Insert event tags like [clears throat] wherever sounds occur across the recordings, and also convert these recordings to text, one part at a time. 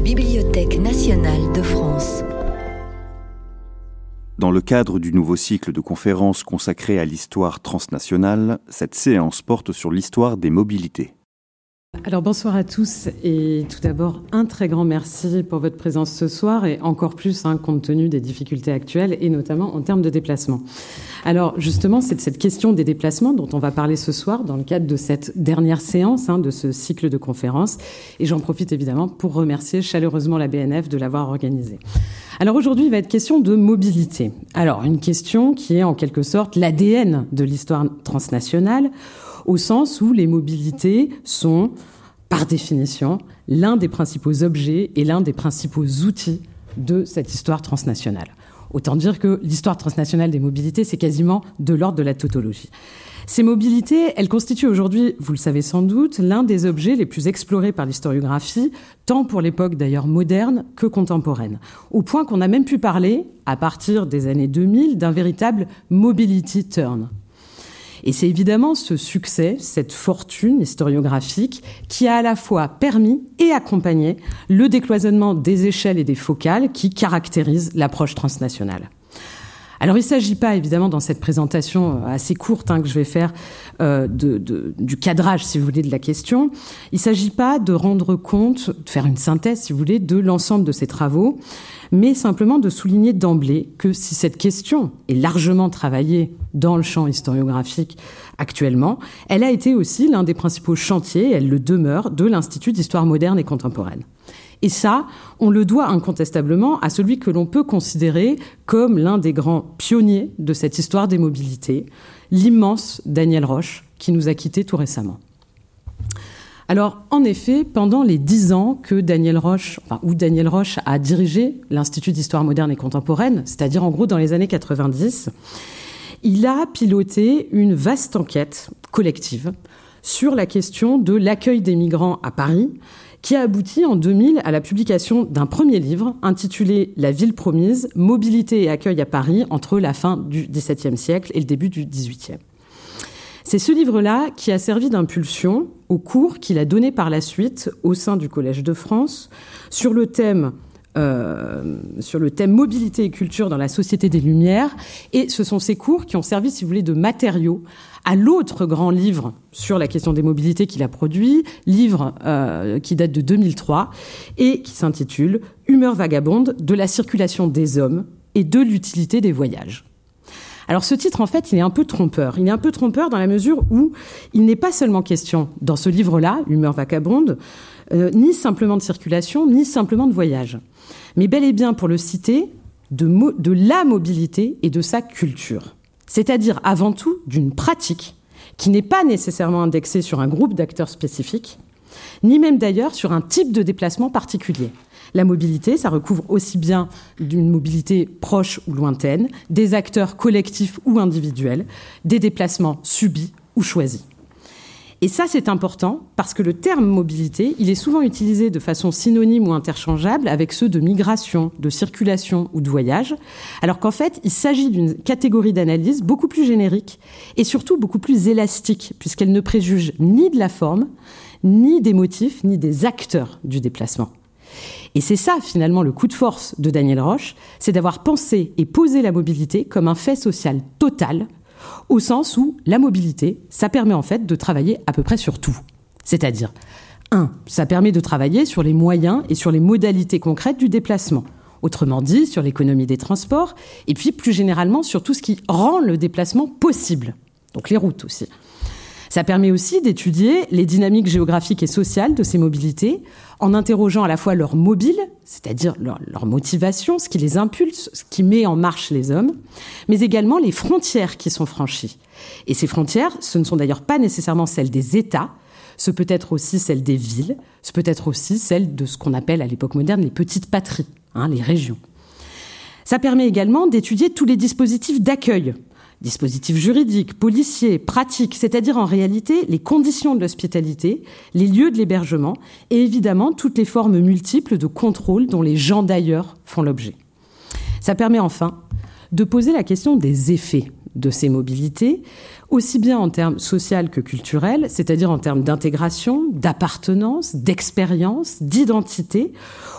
Bibliothèque nationale de France. Dans le cadre du nouveau cycle de conférences consacré à l'histoire transnationale, cette séance porte sur l'histoire des mobilités. Alors bonsoir à tous et tout d'abord un très grand merci pour votre présence ce soir et encore plus hein, compte tenu des difficultés actuelles et notamment en termes de déplacement. Alors justement c'est de cette question des déplacements dont on va parler ce soir dans le cadre de cette dernière séance hein, de ce cycle de conférences et j'en profite évidemment pour remercier chaleureusement la BNF de l'avoir organisé. Alors aujourd'hui il va être question de mobilité. Alors une question qui est en quelque sorte l'ADN de l'histoire transnationale au sens où les mobilités sont, par définition, l'un des principaux objets et l'un des principaux outils de cette histoire transnationale. Autant dire que l'histoire transnationale des mobilités, c'est quasiment de l'ordre de la tautologie. Ces mobilités, elles constituent aujourd'hui, vous le savez sans doute, l'un des objets les plus explorés par l'historiographie, tant pour l'époque d'ailleurs moderne que contemporaine. Au point qu'on a même pu parler, à partir des années 2000, d'un véritable mobility turn. Et c'est évidemment ce succès, cette fortune historiographique, qui a à la fois permis et accompagné le décloisonnement des échelles et des focales qui caractérisent l'approche transnationale. Alors il ne s'agit pas évidemment dans cette présentation assez courte hein, que je vais faire euh, de, de, du cadrage, si vous voulez, de la question. Il ne s'agit pas de rendre compte, de faire une synthèse, si vous voulez, de l'ensemble de ces travaux, mais simplement de souligner d'emblée que si cette question est largement travaillée dans le champ historiographique actuellement, elle a été aussi l'un des principaux chantiers, elle le demeure, de l'Institut d'histoire moderne et contemporaine. Et ça, on le doit incontestablement à celui que l'on peut considérer comme l'un des grands pionniers de cette histoire des mobilités, l'immense Daniel Roche, qui nous a quittés tout récemment. Alors, en effet, pendant les dix ans que Daniel Roche, où Daniel Roche a dirigé l'Institut d'histoire moderne et contemporaine, c'est-à-dire en gros dans les années 90, il a piloté une vaste enquête collective sur la question de l'accueil des migrants à Paris, qui a abouti en 2000 à la publication d'un premier livre intitulé La ville promise, mobilité et accueil à Paris entre la fin du XVIIe siècle et le début du XVIIIe. C'est ce livre-là qui a servi d'impulsion au cours qu'il a donné par la suite au sein du Collège de France sur le thème sur le thème mobilité et culture dans la société des Lumières. Et ce sont ces cours qui ont servi, si vous voulez, de matériaux à l'autre grand livre sur la question des mobilités qu'il a produit, livre euh, qui date de 2003 et qui s'intitule Humeur vagabonde de la circulation des hommes et de l'utilité des voyages. Alors ce titre, en fait, il est un peu trompeur. Il est un peu trompeur dans la mesure où il n'est pas seulement question, dans ce livre-là, Humeur vagabonde, euh, ni simplement de circulation, ni simplement de voyage, mais bel et bien, pour le citer, de, de la mobilité et de sa culture. C'est-à-dire avant tout d'une pratique qui n'est pas nécessairement indexée sur un groupe d'acteurs spécifiques, ni même d'ailleurs sur un type de déplacement particulier. La mobilité, ça recouvre aussi bien d'une mobilité proche ou lointaine, des acteurs collectifs ou individuels, des déplacements subis ou choisis. Et ça, c'est important parce que le terme mobilité, il est souvent utilisé de façon synonyme ou interchangeable avec ceux de migration, de circulation ou de voyage, alors qu'en fait, il s'agit d'une catégorie d'analyse beaucoup plus générique et surtout beaucoup plus élastique, puisqu'elle ne préjuge ni de la forme, ni des motifs, ni des acteurs du déplacement. Et c'est ça, finalement, le coup de force de Daniel Roche, c'est d'avoir pensé et posé la mobilité comme un fait social total, au sens où la mobilité, ça permet en fait de travailler à peu près sur tout. C'est-à-dire, un, ça permet de travailler sur les moyens et sur les modalités concrètes du déplacement. Autrement dit, sur l'économie des transports, et puis plus généralement sur tout ce qui rend le déplacement possible. Donc les routes aussi. Ça permet aussi d'étudier les dynamiques géographiques et sociales de ces mobilités en interrogeant à la fois leur mobile, c'est-à-dire leur, motivation, ce qui les impulse, ce qui met en marche les hommes, mais également les frontières qui sont franchies. Et ces frontières, ce ne sont d'ailleurs pas nécessairement celles des États, ce peut être aussi celles des villes, ce peut être aussi celles de ce qu'on appelle à l'époque moderne les petites patries, hein, les régions. Ça permet également d'étudier tous les dispositifs d'accueil dispositifs juridiques, policiers, pratiques, c'est-à-dire en réalité les conditions de l'hospitalité, les lieux de l'hébergement et évidemment toutes les formes multiples de contrôle dont les gens d'ailleurs font l'objet. Ça permet enfin de poser la question des effets de ces mobilités, aussi bien en termes social que culturels, c'est-à-dire en termes d'intégration, d'appartenance, d'expérience, d'identité.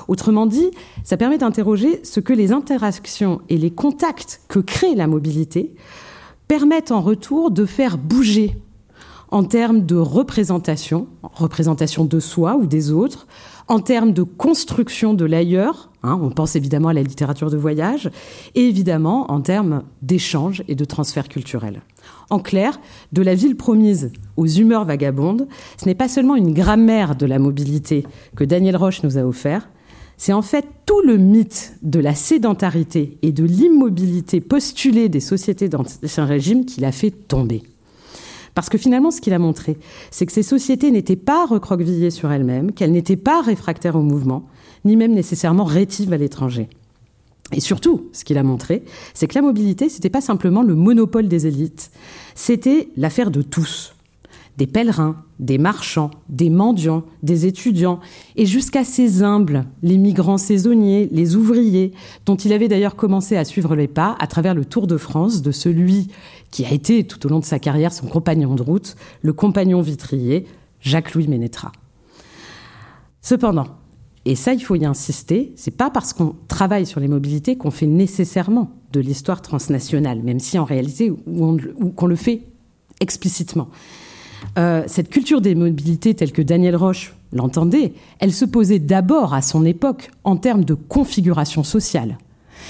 Autrement dit, ça permet d'interroger ce que les interactions et les contacts que crée la mobilité permettent en retour de faire bouger en termes de représentation, représentation de soi ou des autres, en termes de construction de l'ailleurs, hein, on pense évidemment à la littérature de voyage, et évidemment en termes d'échange et de transfert culturel. En clair, de la ville promise aux humeurs vagabondes, ce n'est pas seulement une grammaire de la mobilité que Daniel Roche nous a offert, c'est en fait tout le mythe de la sédentarité et de l'immobilité postulée des sociétés d'ancien régime qui l'a fait tomber. Parce que finalement, ce qu'il a montré, c'est que ces sociétés n'étaient pas recroquevillées sur elles-mêmes, qu'elles n'étaient pas réfractaires au mouvement, ni même nécessairement rétives à l'étranger. Et surtout, ce qu'il a montré, c'est que la mobilité, c'était pas simplement le monopole des élites, c'était l'affaire de tous. Des pèlerins, des marchands, des mendiants, des étudiants, et jusqu'à ces humbles, les migrants saisonniers, les ouvriers, dont il avait d'ailleurs commencé à suivre les pas à travers le Tour de France de celui qui a été tout au long de sa carrière son compagnon de route, le compagnon vitrier, Jacques-Louis Ménétra. Cependant, et ça il faut y insister, c'est pas parce qu'on travaille sur les mobilités qu'on fait nécessairement de l'histoire transnationale, même si en réalité ou qu'on le fait explicitement. Euh, cette culture des mobilités telle que Daniel Roche l'entendait, elle se posait d'abord à son époque en termes de configuration sociale.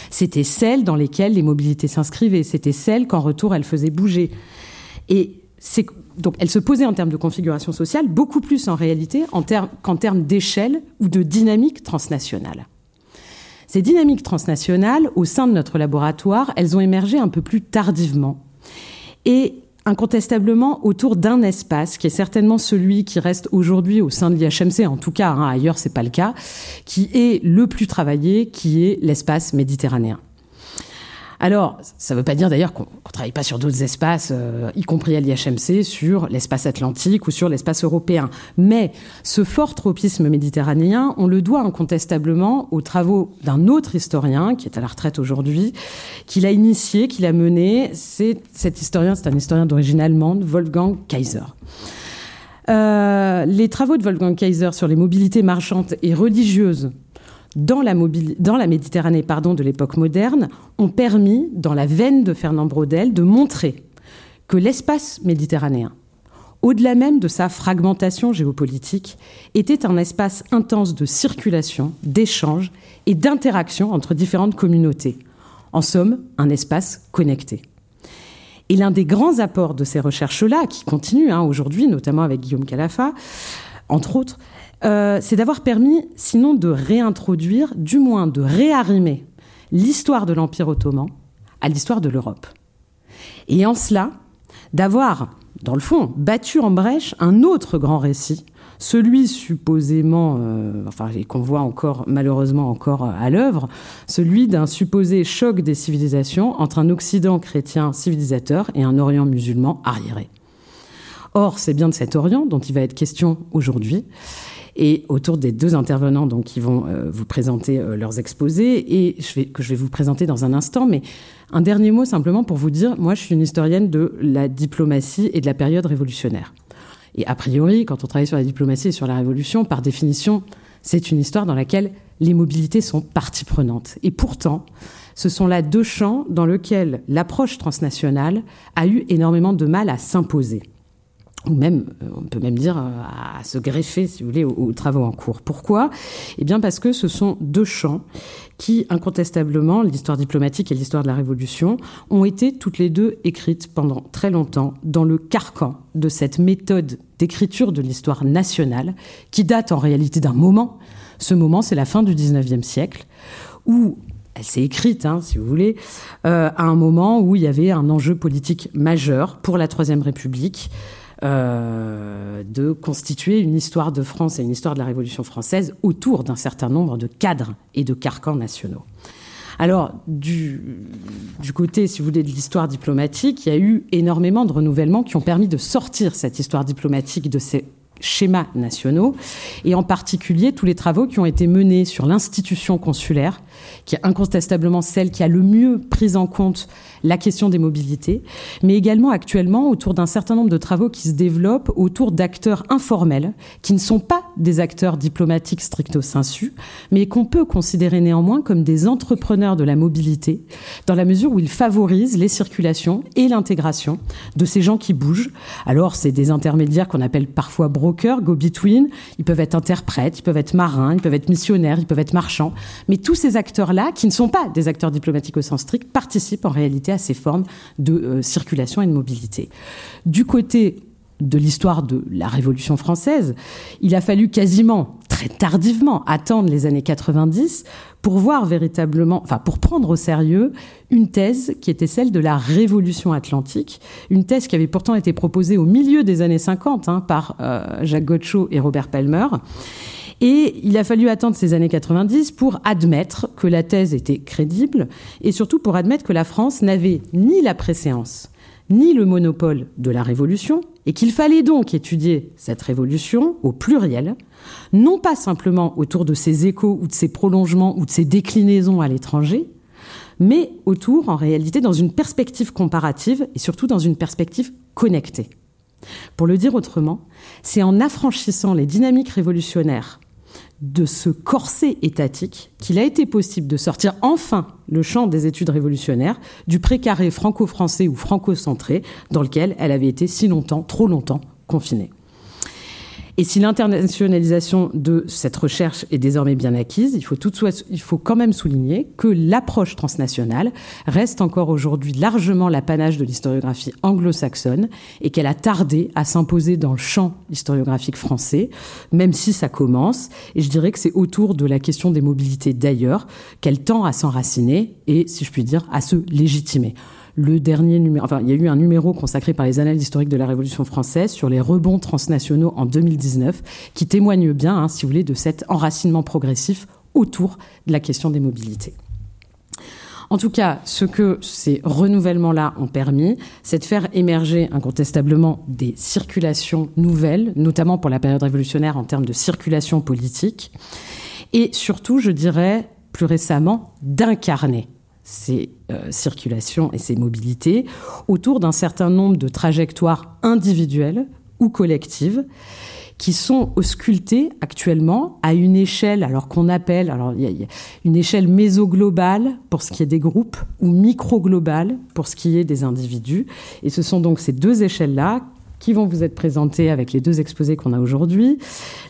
C'était celle dans lesquelles les mobilités s'inscrivaient, c'était celle qu'en retour elles faisaient bouger. Et donc elle se posait en termes de configuration sociale beaucoup plus en réalité qu'en termes d'échelle ou de dynamique transnationale. Ces dynamiques transnationales, au sein de notre laboratoire, elles ont émergé un peu plus tardivement. Et incontestablement autour d'un espace qui est certainement celui qui reste aujourd'hui au sein de l'IHMC, en tout cas, hein, ailleurs c'est pas le cas, qui est le plus travaillé, qui est l'espace méditerranéen. Alors, ça ne veut pas dire d'ailleurs qu'on ne travaille pas sur d'autres espaces, euh, y compris à l'IHMC, sur l'espace atlantique ou sur l'espace européen. Mais ce fort tropisme méditerranéen, on le doit incontestablement aux travaux d'un autre historien, qui est à la retraite aujourd'hui, qui l'a initié, qui l'a mené. C'est cet historien, c'est un historien d'origine allemande, Wolfgang Kaiser. Euh, les travaux de Wolfgang Kaiser sur les mobilités marchandes et religieuses dans la, Méditerranée pardon, de l'époque moderne ont permis, dans la veine de Fernand Braudel, de montrer que l'espace méditerranéen, au-delà même de sa fragmentation géopolitique, était un espace intense de circulation, d'échange et d'interaction entre différentes communautés. En somme, un espace connecté. Et l'un des grands apports de ces recherches-là, qui continuent hein, aujourd'hui, notamment avec Guillaume Calafa, entre autres, euh, c'est d'avoir permis, sinon de réintroduire, du moins de réarrimer l'histoire de l'Empire ottoman à l'histoire de l'Europe. Et en cela, d'avoir, dans le fond, battu en brèche un autre grand récit, celui supposément, euh, enfin, qu'on voit encore, malheureusement encore à l'œuvre, celui d'un supposé choc des civilisations entre un Occident chrétien civilisateur et un Orient musulman arriéré. Or, c'est bien de cet Orient dont il va être question aujourd'hui et autour des deux intervenants donc, qui vont euh, vous présenter euh, leurs exposés et que je vais vous présenter dans un instant. Mais un dernier mot simplement pour vous dire, moi je suis une historienne de la diplomatie et de la période révolutionnaire. Et a priori, quand on travaille sur la diplomatie et sur la révolution, par définition, c'est une histoire dans laquelle les mobilités sont partie prenante. Et pourtant, ce sont là deux champs dans lesquels l'approche transnationale a eu énormément de mal à s'imposer ou même, euh, on peut même dire, euh, à se greffer, si vous voulez, aux, travaux en cours. Pourquoi? Eh bien parce que ce sont deux champs qui, incontestablement, l'histoire diplomatique et l'histoire de la Révolution, ont été toutes les deux écrites pendant très longtemps dans le carcan de cette méthode d'écriture de l'histoire nationale, qui date en réalité d'un moment. Ce moment, c'est la fin du XIXe siècle, où elle s'est écrite, hein, si vous voulez, euh, à un moment où il y avait un enjeu politique majeur pour la Troisième République, euh, de constituer une histoire de France et une histoire de la Révolution française autour d'un certain nombre de cadres et de carcans nationaux. Alors, du, du, côté, si vous voulez, de l'histoire diplomatique, il y a eu énormément de renouvellements qui ont permis de sortir cette histoire diplomatique de ces schémas nationaux, et en particulier tous les travaux qui ont été menés sur l'institution consulaire, qui est incontestablement celle qui a le mieux pris en compte la question des mobilités, mais également actuellement autour d'un certain nombre de travaux qui se développent autour d'acteurs informels, qui ne sont pas des acteurs diplomatiques stricto sensu, mais qu'on peut considérer néanmoins comme des entrepreneurs de la mobilité, dans la mesure où ils favorisent les circulations et l'intégration de ces gens qui bougent. Alors, c'est des intermédiaires qu'on appelle parfois brokers, go-between, ils peuvent être interprètes, ils peuvent être marins, ils peuvent être missionnaires, ils peuvent être marchands, mais tous ces acteurs-là, qui ne sont pas des acteurs diplomatiques au sens strict, participent en réalité à ces formes de euh, circulation et de mobilité. Du côté de l'histoire de la Révolution française, il a fallu quasiment très tardivement attendre les années 90 pour voir véritablement, enfin pour prendre au sérieux une thèse qui était celle de la Révolution atlantique, une thèse qui avait pourtant été proposée au milieu des années 50 hein, par euh, Jacques Godchaux et Robert Palmer. Et il a fallu attendre ces années 90 pour admettre que la thèse était crédible et surtout pour admettre que la France n'avait ni la préséance ni le monopole de la Révolution, et qu'il fallait donc étudier cette Révolution au pluriel, non pas simplement autour de ses échos ou de ses prolongements ou de ses déclinaisons à l'étranger, mais autour, en réalité, dans une perspective comparative et surtout dans une perspective connectée. Pour le dire autrement, c'est en affranchissant les dynamiques révolutionnaires de ce corset étatique qu'il a été possible de sortir enfin le champ des études révolutionnaires du précaré franco-français ou franco-centré dans lequel elle avait été si longtemps, trop longtemps, confinée. Et si l'internationalisation de cette recherche est désormais bien acquise, il faut, tout il faut quand même souligner que l'approche transnationale reste encore aujourd'hui largement l'apanage de l'historiographie anglo-saxonne et qu'elle a tardé à s'imposer dans le champ historiographique français, même si ça commence. Et je dirais que c'est autour de la question des mobilités d'ailleurs qu'elle tend à s'enraciner et, si je puis dire, à se légitimer le dernier numéro, il y a eu un numéro consacré par les annales historiques de la Révolution française sur les rebonds transnationaux en 2019, qui témoigne bien, hein, si vous voulez, de cet enracinement progressif autour de la question des mobilités. En tout cas, ce que ces renouvellements-là ont permis, c'est de faire émerger incontestablement des circulations nouvelles, notamment pour la période révolutionnaire en termes de circulation politique, et surtout, je dirais, plus récemment, d'incarner ces euh, circulations et ces mobilités autour d'un certain nombre de trajectoires individuelles ou collectives qui sont auscultées actuellement à une échelle, alors qu'on appelle, alors une échelle mésoglobale pour ce qui est des groupes ou micro-globale pour ce qui est des individus. Et ce sont donc ces deux échelles-là qui vont vous être présentés avec les deux exposés qu'on a aujourd'hui.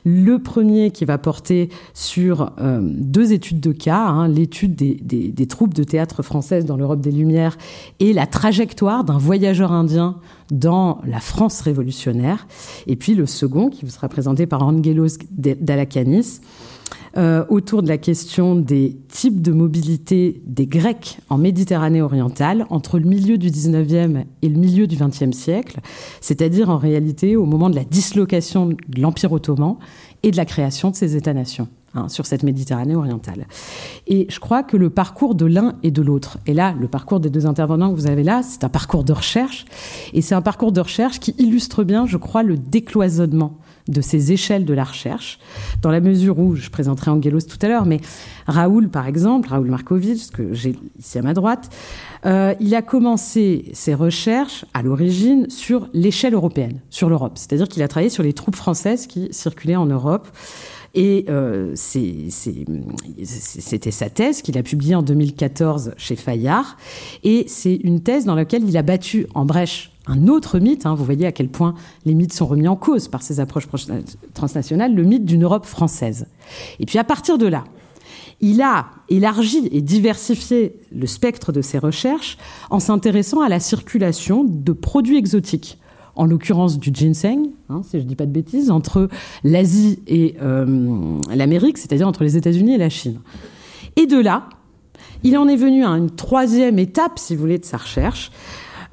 Le premier qui va porter sur euh, deux études de cas, hein, l'étude des, des, des, troupes de théâtre françaises dans l'Europe des Lumières et la trajectoire d'un voyageur indien dans la France révolutionnaire. Et puis le second qui vous sera présenté par Angelos Dalacanis euh, autour de la question des types de mobilité des Grecs en Méditerranée orientale entre le milieu du 19e et le milieu du 20e siècle, c'est-à-dire en réalité au moment de la dislocation de l'Empire ottoman et de la création de ces États-nations. Hein, sur cette Méditerranée orientale. Et je crois que le parcours de l'un et de l'autre, et là, le parcours des deux intervenants que vous avez là, c'est un parcours de recherche, et c'est un parcours de recherche qui illustre bien, je crois, le décloisonnement de ces échelles de la recherche, dans la mesure où, je présenterai Angelos tout à l'heure, mais Raoul, par exemple, Raoul Markovitch, que j'ai ici à ma droite, euh, il a commencé ses recherches à l'origine sur l'échelle européenne, sur l'Europe. C'est-à-dire qu'il a travaillé sur les troupes françaises qui circulaient en Europe. Et euh, c'était sa thèse qu'il a publiée en 2014 chez Fayard. Et c'est une thèse dans laquelle il a battu en brèche un autre mythe, hein, vous voyez à quel point les mythes sont remis en cause par ces approches transnationales, le mythe d'une Europe française. Et puis à partir de là, il a élargi et diversifié le spectre de ses recherches en s'intéressant à la circulation de produits exotiques, en l'occurrence du ginseng, hein, si je ne dis pas de bêtises, entre l'Asie et euh, l'Amérique, c'est-à-dire entre les États-Unis et la Chine. Et de là, il en est venu à une troisième étape, si vous voulez, de sa recherche,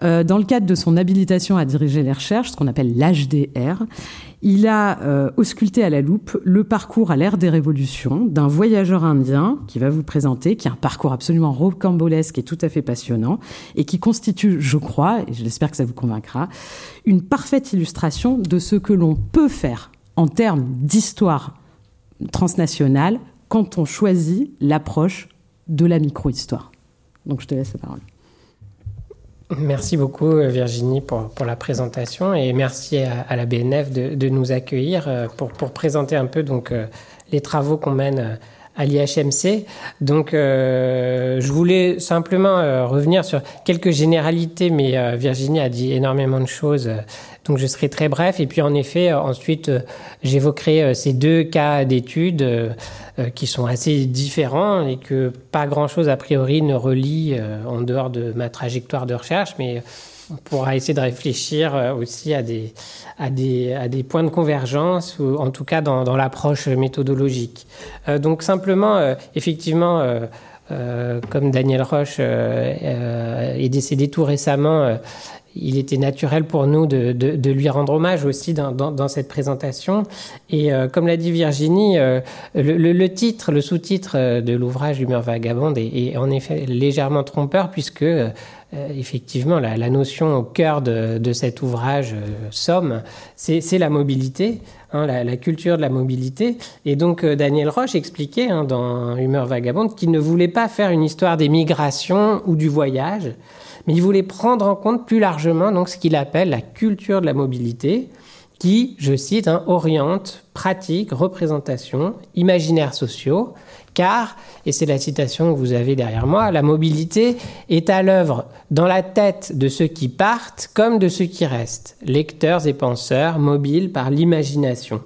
euh, dans le cadre de son habilitation à diriger les recherches, ce qu'on appelle l'HDR, il a euh, ausculté à la loupe le parcours à l'ère des révolutions d'un voyageur indien qui va vous présenter, qui a un parcours absolument rocambolesque et tout à fait passionnant, et qui constitue, je crois, et j'espère que ça vous convaincra, une parfaite illustration de ce que l'on peut faire en termes d'histoire transnationale quand on choisit l'approche de la micro-histoire. Donc je te laisse la parole. Merci beaucoup Virginie pour, pour, la présentation et merci à, la BNF de, de, nous accueillir euh, pour, pour, présenter un peu donc, euh, les travaux qu'on mène euh, à l'IHMC. Donc, euh, je voulais simplement euh, revenir sur quelques généralités, mais euh, Virginie a dit énormément de choses, donc je serai très bref. Et puis, en effet, ensuite, j'évoquerai ces deux cas d'études qui sont assez différents et que pas grand-chose a priori ne relie en dehors de ma trajectoire de recherche, mais on pourra essayer de réfléchir euh, aussi à des, à des, à des points de convergence, ou en tout cas dans, l'approche méthodologique. Euh, donc simplement, euh, effectivement, comme Daniel Roche est décédé tout récemment, il était naturel pour nous de, lui rendre hommage aussi dans, cette présentation. Et comme l'a dit Virginie, le, le, titre, le sous-titre de l'ouvrage Humeur vagabonde est, en effet légèrement trompeur puisque euh, effectivement, la, notion au cœur de, cet ouvrage euh, Somme, c'est la mobilité, hein, la, culture de la mobilité. Et donc, euh, Daniel Roche expliquait hein, dans Humeur vagabonde qu'il ne voulait pas faire une histoire des migrations ou du voyage, mais il voulait prendre en compte plus largement donc, ce qu'il appelle la culture de la mobilité, qui, je cite, hein, oriente pratique, représentation, imaginaires sociaux, car, et c'est la citation que vous avez derrière moi, la mobilité est à l'œuvre dans la tête de ceux qui partent comme de ceux qui restent, lecteurs et penseurs, mobiles par l'imagination.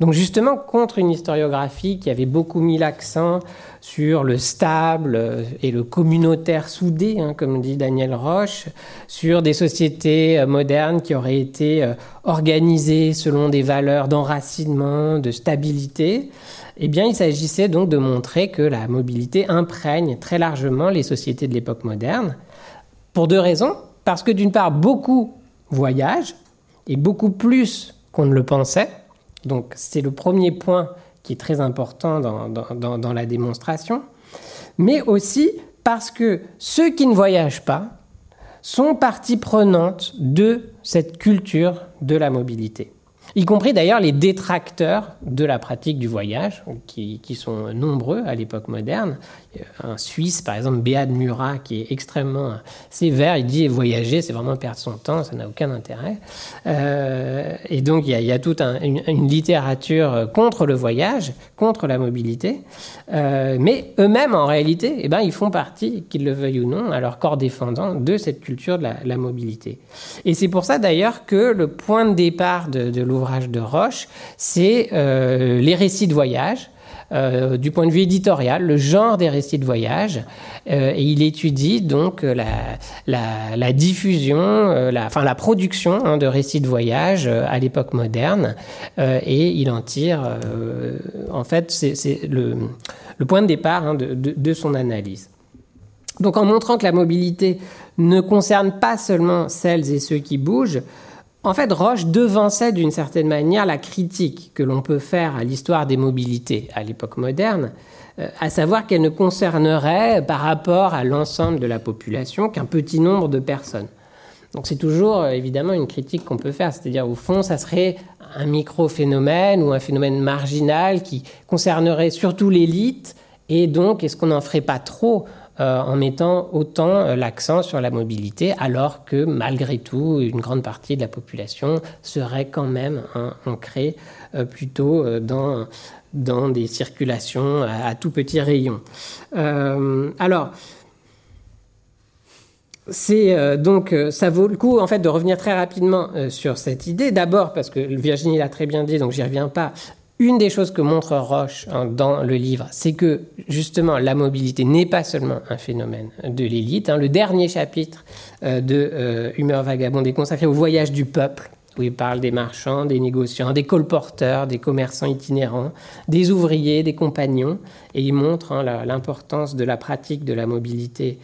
Donc justement, contre une historiographie qui avait beaucoup mis l'accent sur le stable et le communautaire soudé, hein, comme dit Daniel Roche, sur des sociétés euh, modernes qui auraient été euh, organisées selon des valeurs d'enracinement, de stabilité, eh bien, il s'agissait donc de montrer que la mobilité imprègne très largement les sociétés de l'époque moderne, pour deux raisons. Parce que d'une part, beaucoup voyagent, et beaucoup plus qu'on ne le pensait. Donc c'est le premier point qui est très important dans, la démonstration. Mais aussi parce que ceux qui ne voyagent pas sont partie prenante de cette culture de la mobilité y compris d'ailleurs les détracteurs de la pratique du voyage, qui, qui sont nombreux à l'époque moderne. Un Suisse, par exemple, Béat Murat, qui est extrêmement sévère, il dit voyager, c'est vraiment perdre son temps, ça n'a aucun intérêt. Euh, et donc, il y a, toute un, une, littérature contre le voyage, contre la mobilité. Euh, mais eux-mêmes, en réalité, eh ben, ils font partie, qu'ils le veuillent ou non, à leur corps défendant, de cette culture de la, la mobilité. Et c'est pour ça, d'ailleurs, que le point de départ de, de l'ouvrage de Roche, c'est euh, les récits de voyage. Euh, du point de vue éditorial, le genre des récits de voyage, euh, et il étudie donc la, diffusion, la, enfin la production hein, de récits de voyage à l'époque moderne, et il en tire, en fait, le, point de départ hein, de, de, de son analyse. Donc en montrant que la mobilité ne concerne pas seulement celles et ceux qui bougent, en fait, Roche devançait d'une certaine manière la critique que l'on peut faire à l'histoire des mobilités à l'époque moderne, euh, à savoir qu'elle ne concernerait par rapport à l'ensemble de la population qu'un petit nombre de personnes. Donc c'est toujours euh, évidemment une critique qu'on peut faire, c'est-à-dire au fond ça serait un micro-phénomène ou un phénomène marginal qui concernerait surtout l'élite et donc est-ce qu'on n'en ferait pas trop euh, en mettant autant euh, l'accent sur la mobilité, alors que malgré tout, une grande partie de la population serait quand même hein, ancrée euh, plutôt dans, des circulations à, à tout petit rayon. alors, c'est donc ça vaut le coup en fait de revenir très rapidement sur cette idée. D'abord parce que Virginie l'a très bien dit, donc j'y reviens pas. Une des choses que montre Roche hein, dans le livre, c'est que justement la mobilité n'est pas seulement un phénomène de l'élite. Hein. Le dernier chapitre euh, de euh, Humeur vagabonde est consacré au voyage du peuple où il parle des marchands, des négociants, des colporteurs, des commerçants itinérants, des ouvriers, des compagnons, et il montre hein, l'importance de la pratique de la mobilité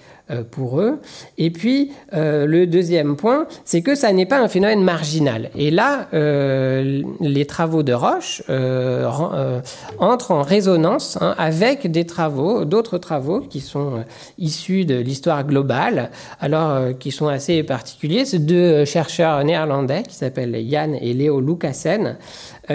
pour eux. Et puis, euh, le deuxième point, c'est que ça n'est pas un phénomène marginal. Et là, euh, les travaux de Roche euh, euh, entrent en résonance hein, avec des travaux, d'autres travaux qui sont issus de l'histoire globale, alors qui sont assez particuliers. C'est deux chercheurs néerlandais qui s'appellent Yann et Léo Lucassen,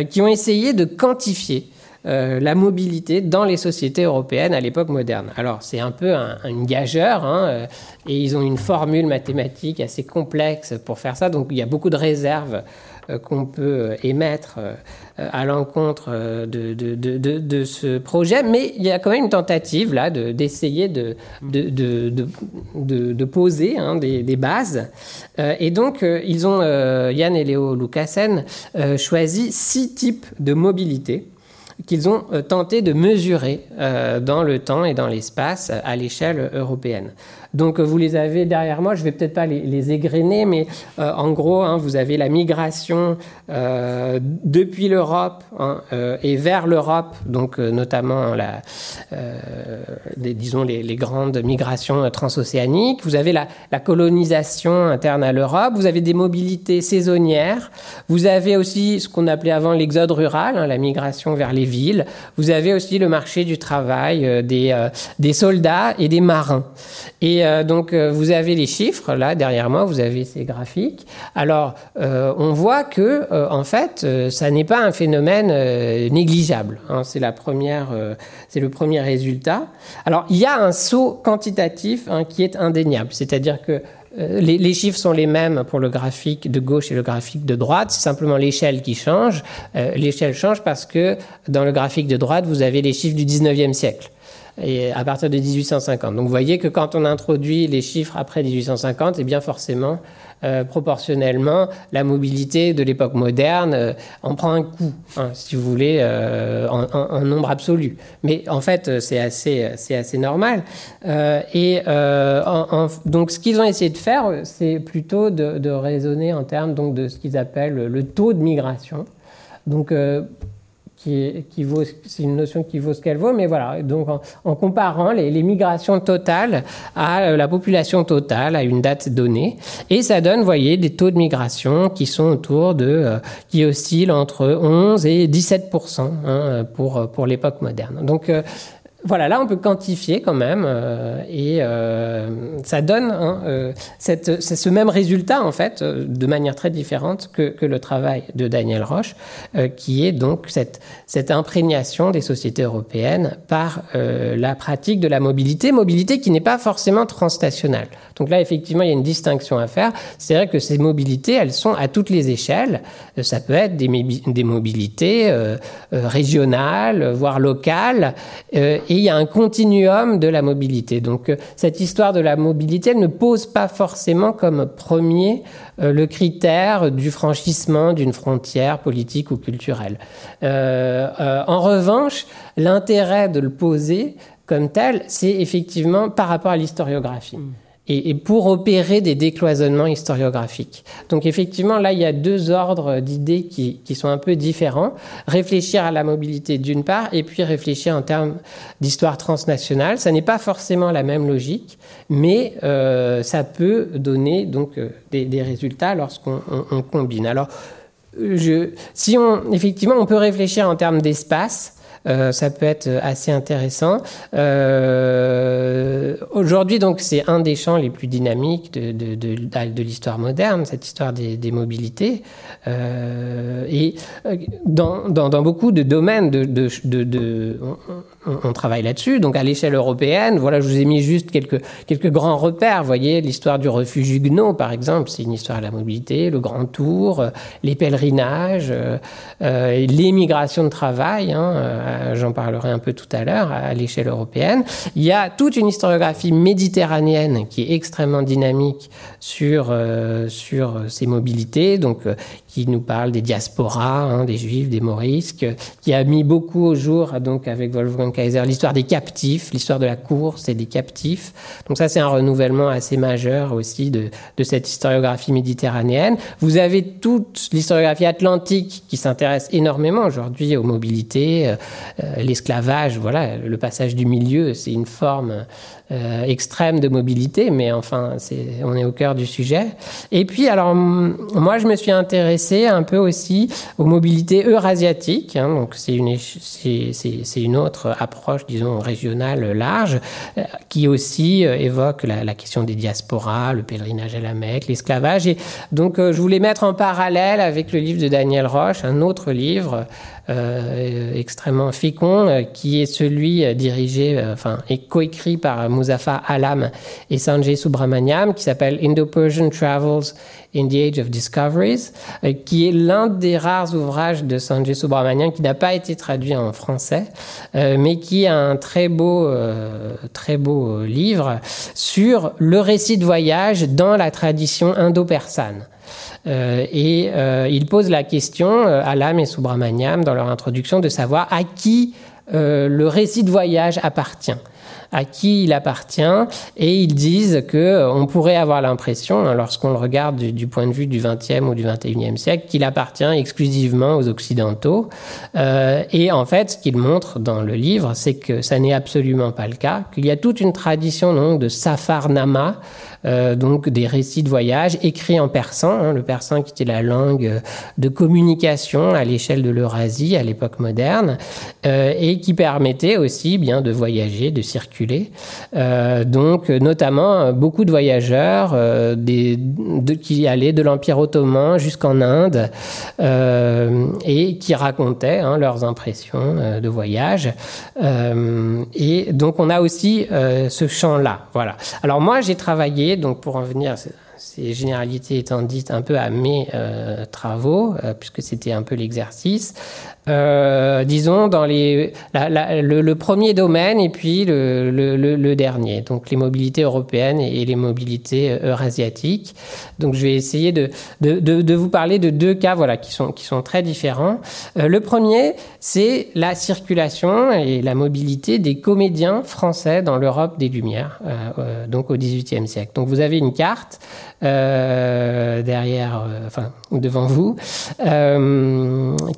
qui ont essayé de quantifier la mobilité dans les sociétés européennes à l'époque moderne. Alors c'est un peu un, une hein, et ils ont une formule mathématique assez complexe pour faire ça, donc il y a beaucoup de réserves euh, qu'on peut euh, émettre euh, à l'encontre de, ce projet, mais il y a quand même une tentative là d'essayer de, poser hein, des, des, bases. et donc, ils ont, Yann et Léo Lucassen, choisi six types de mobilité qu'ils ont tenté de mesurer dans le temps et dans l'espace à l'échelle européenne. Donc vous les avez derrière moi, je vais peut-être pas les, les, égrener, mais euh, en gros, hein, vous avez la migration euh, depuis l'Europe hein, euh, et vers l'Europe, donc notamment la, disons les, les, grandes migrations transocéaniques. Vous avez la, la colonisation interne à l'Europe. Vous avez des mobilités saisonnières. Vous avez aussi ce qu'on appelait avant l'exode rural, hein, la migration vers les villes. Vous avez aussi le marché du travail des, des soldats et des marins. Et euh, donc, euh, vous avez les chiffres, là, derrière moi, vous avez ces graphiques. Alors, euh, on voit que, en fait, ça n'est pas un phénomène négligeable. Hein. c'est la première, c'est le premier résultat. Alors, il y a un saut quantitatif hein, qui est indéniable. C'est-à-dire que les, les, chiffres sont les mêmes pour le graphique de gauche et le graphique de droite, c'est simplement l'échelle qui change. l'échelle change parce que dans le graphique de droite, vous avez les chiffres du 19e siècle et à partir de 1850. Donc vous voyez que quand on introduit les chiffres après 1850, et eh bien forcément, euh, proportionnellement, la mobilité de l'époque moderne euh, en prend un coup, hein, si vous voulez, euh, en, nombre absolu. Mais en fait, c'est assez, c'est assez normal. et donc, ce qu'ils ont essayé de faire, c'est plutôt de, de, raisonner en termes donc, de ce qu'ils appellent le taux de migration. Donc, qui, vaut, c'est une notion qui vaut ce qu'elle vaut, mais voilà. Donc, en, comparant les, migrations totales à euh, la population totale à une date donnée, et ça donne, vous voyez, des taux de migration qui sont autour de, euh, qui oscillent entre 11 et 17 hein, pour pour l'époque moderne. Donc voilà, là on peut quantifier quand même euh, et euh, ça donne hein, euh, cette, ce même résultat en fait de manière très différente que, que le travail de Daniel Roche, qui est donc cette, cette imprégnation des sociétés européennes par la pratique de la mobilité, mobilité qui n'est pas forcément transnationale. Donc là effectivement il y a une distinction à faire. C'est vrai que ces mobilités elles sont à toutes les échelles. Ça peut être des, des mobilités régionales, voire locales et il y a un continuum de la mobilité. Donc euh, cette histoire de la mobilité ne pose pas forcément comme premier euh, le critère du franchissement d'une frontière politique ou culturelle. Euh, en revanche, l'intérêt de le poser comme tel, c'est effectivement par rapport à l'historiographie. Mmh et, pour opérer des décloisonnements historiographiques. Donc effectivement, là, il y a deux ordres d'idées qui, sont un peu différents. Réfléchir à la mobilité d'une part, et puis réfléchir en termes d'histoire transnationale. Ça n'est pas forcément la même logique, mais euh, ça peut donner donc euh, des, résultats lorsqu'on on, on combine. Alors, si on, effectivement, on peut réfléchir en termes d'espace, euh, ça peut être assez intéressant. Euh, Aujourd'hui, donc, c'est un des champs les plus dynamiques de, l'histoire moderne, cette histoire des, mobilités. Euh, et euh, dans, beaucoup de domaines, on, travaille là-dessus. Donc, à l'échelle européenne, voilà, je vous ai mis juste quelques, grands repères. Voyez, l'histoire du refuge Huguenot, par exemple, c'est une histoire de la mobilité, le Grand Tour, les pèlerinages, euh, les migrations de travail. Hein, euh, j'en parlerai un peu tout à l'heure, à l'échelle européenne. Il y a toute une historiographie méditerranéenne qui est extrêmement dynamique sur, euh, sur ces mobilités, donc euh, qui nous parle des diasporas, hein, des juifs, des morisques, qui a mis beaucoup au jour, donc avec Wolfgang Kaiser, l'histoire des captifs, l'histoire de la course et des captifs. Donc ça, c'est un renouvellement assez majeur aussi de, de cette historiographie méditerranéenne. Vous avez toute l'historiographie atlantique qui s'intéresse énormément aujourd'hui aux mobilités, l'esclavage, voilà, le passage du milieu, c'est une forme extrême de mobilité, mais enfin, on est au cœur du sujet. Et puis, alors, moi, je me suis intéressé un peu aussi aux mobilités eurasiatiques. Hein, donc, c'est une, c'est, une autre approche, disons, régionale large, qui aussi évoque la, question des diasporas, le pèlerinage à la Mecque, l'esclavage. Et donc, je voulais mettre en parallèle avec le livre de Daniel Roche, un autre livre euh, extrêmement fécond, euh, qui est celui euh, dirigé, enfin, et coécrit par Muzaffar Alam et Sanjay Subramaniam, qui s'appelle Indo-Persian Travels in the Age of Discoveries, qui est l'un des rares ouvrages de Sanjay Subramaniam qui n'a pas été traduit en français, mais qui est un très beau, beau livre sur le récit de voyage dans la tradition indo-persane. Euh, et euh, il pose la question, euh, Alam et Subramaniam, dans leur introduction, de savoir à qui le récit de voyage appartient à qui il appartient et ils disent que on pourrait avoir l'impression, hein, lorsqu'on le regarde du, point de vue du XXe ou du XXIe siècle, qu'il appartient exclusivement aux Occidentaux. Euh, et en fait, ce qu'il montre dans le livre, c'est que ça n'est absolument pas le cas, qu'il y a toute une tradition donc, de Safarnama, euh, donc des récits de voyage écrits en persan, hein, le persan qui était la langue de communication à l'échelle de l'Eurasie à l'époque moderne, euh, et qui permettait aussi bien de voyager, de circuler. Euh, donc notamment beaucoup de voyageurs euh, de, qui allaient de l'Empire ottoman jusqu'en Inde euh, et qui racontaient hein, leurs impressions euh, de voyage. et donc on a aussi ce champ-là. Voilà. Alors moi j'ai travaillé donc pour en venir, ces généralités étant dites un peu à mes euh, travaux, euh, puisque c'était un peu l'exercice, euh, disons, dans les, le, premier domaine et puis le, le, dernier, donc les mobilités européennes et, les mobilités euh, eurasiatiques. Donc je vais essayer de, de, de, vous parler de deux cas voilà, qui, sont, qui sont très différents. Euh, le premier, c'est la circulation et la mobilité des comédiens français dans l'Europe des Lumières, euh, donc au XVIIIe siècle. Donc vous avez une carte derrière, enfin devant vous,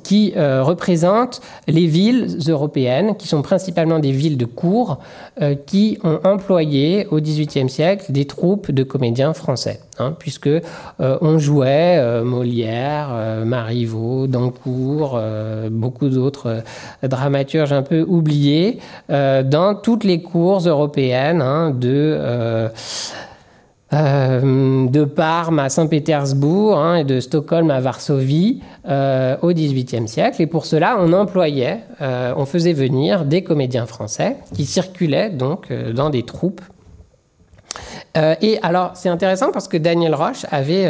qui représente les villes européennes, qui sont principalement des villes de cour, euh, qui ont employé au XVIIIe siècle des troupes de comédiens français, hein, puisque euh, on jouait euh, Molière, Marivaux, Dancourt, beaucoup d'autres dramaturges un peu oubliés dans toutes les cours européennes hein, de euh, de Parme à Saint-Pétersbourg hein, et de Stockholm à Varsovie euh, au XVIIIe siècle. Et pour cela, on employait, euh, on faisait venir des comédiens français qui circulaient donc dans des troupes. et alors, c'est intéressant parce que Daniel Roche avait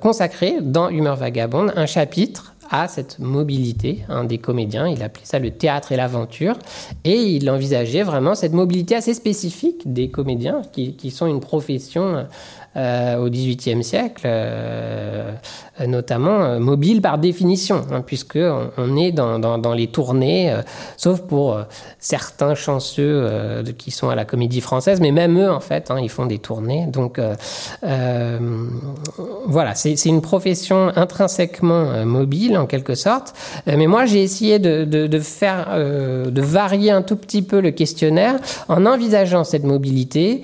consacré dans Humeur vagabonde un chapitre à cette mobilité des comédiens. Il appelait ça le théâtre et l'aventure. Et il envisageait vraiment cette mobilité assez spécifique des comédiens, qui, qui sont une profession euh, au XVIIIe siècle, euh, notamment euh, mobile par définition, hein, puisque on, est dans, dans, dans, les tournées, sauf pour certains chanceux qui sont à la Comédie Française, mais même eux en fait, hein, ils font des tournées. Donc voilà, c'est une profession intrinsèquement mobile en quelque sorte. mais moi, j'ai essayé de, de, de faire, de varier un tout petit peu le questionnaire en envisageant cette mobilité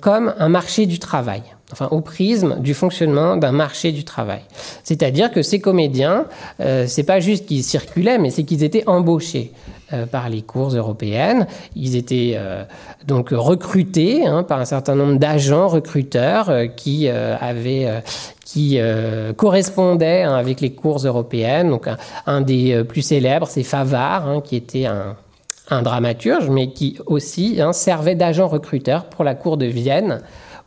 comme un marché du travail enfin au prisme du fonctionnement d'un marché du travail. C'est-à-dire que ces comédiens, euh, c'est pas juste qu'ils circulaient, mais c'est qu'ils étaient embauchés euh, par les cours européennes. Ils étaient euh, donc recrutés hein, par un certain nombre d'agents recruteurs qui avaient qui correspondaient hein, avec les cours européennes. Donc un, des plus célèbres, c'est Favard, hein, qui était un dramaturge, mais qui aussi servait d'agent recruteur pour la cour de Vienne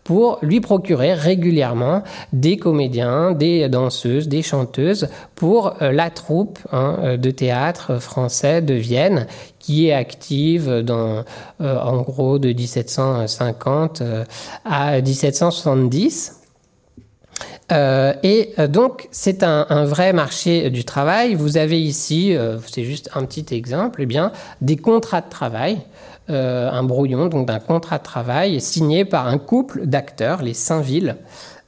pour lui procurer régulièrement des comédiens, des danseuses, des chanteuses pour euh, la troupe hein, euh, de théâtre français de Vienne qui est active euh, en gros de 1750 à 1770. et donc, c'est un, un, vrai marché du travail. Vous avez ici, c'est juste un petit exemple, eh bien, des contrats de travail euh, un brouillon donc d'un contrat de travail signé par un couple d'acteurs, les Saint-Ville,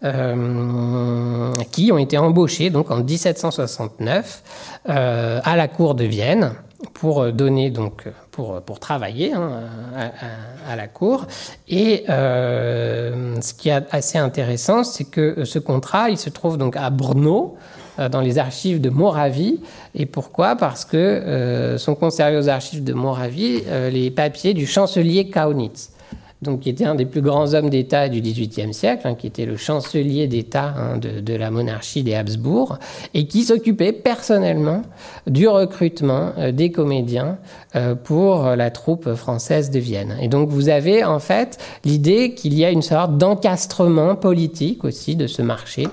euh, qui ont été embauchés donc en 1769 euh, à la cour de Vienne pour donner donc pour, pour travailler hein, à, la cour. Et ce qui est assez intéressant, c'est que ce contrat, il se trouve donc à Brno, dans les archives de Moravie. Et pourquoi? Parce que sont conservés aux archives de Moravie les papiers du chancelier Kaunitz donc, qui était un des plus grands hommes d'État du XVIIIe siècle, hein, qui était le chancelier d'État hein, de, la monarchie des Habsbourg, et qui s'occupait personnellement du recrutement euh, des comédiens euh, pour la troupe française de Vienne. Et donc, vous avez en fait l'idée qu'il y a une sorte d'encastrement politique aussi de ce marché.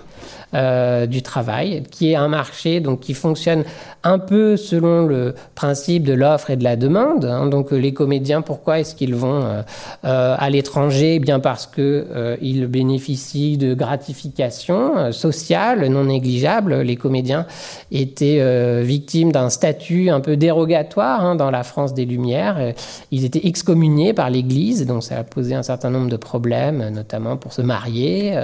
Euh, du travail, qui est un marché donc qui fonctionne un peu selon le principe de l'offre et de la demande. Hein. Donc euh, les comédiens, pourquoi est-ce qu'ils vont euh, à l'étranger? Eh Bien parce que ils bénéficient de gratifications sociales non négligeables. Les comédiens étaient victimes d'un statut un peu dérogatoire hein, dans la France des Lumières. Ils étaient excommuniés par l'Église, donc ça a posé un certain nombre de problèmes, notamment pour se marier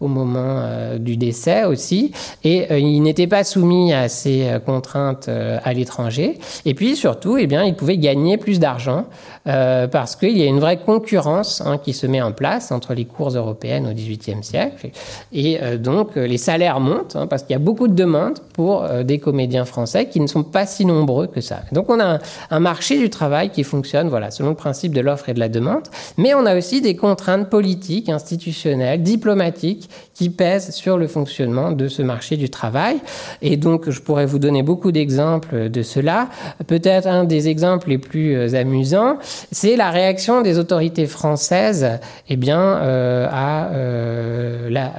au moment du décès aussi, et euh, il n'était pas soumis à ces euh, contraintes euh, à l'étranger. Et puis surtout, eh bien, il pouvait gagner plus d'argent parce qu'il y a une vraie concurrence hein, qui se met en place entre les cours européennes au XVIIIe siècle. Et donc, les salaires montent hein, parce qu'il y a beaucoup de demandes pour des comédiens français qui ne sont pas si nombreux que ça. Donc, on a un, marché du travail qui fonctionne voilà, selon le principe de l'offre et de la demande, mais on a aussi des contraintes politiques, institutionnelles, diplomatiques qui pèsent sur le fonctionnement de ce marché du travail. Et donc, je pourrais vous donner beaucoup d'exemples de cela. Peut-être un des exemples les plus euh, amusants, c'est la réaction des autorités françaises eh bien, euh, à, euh, la,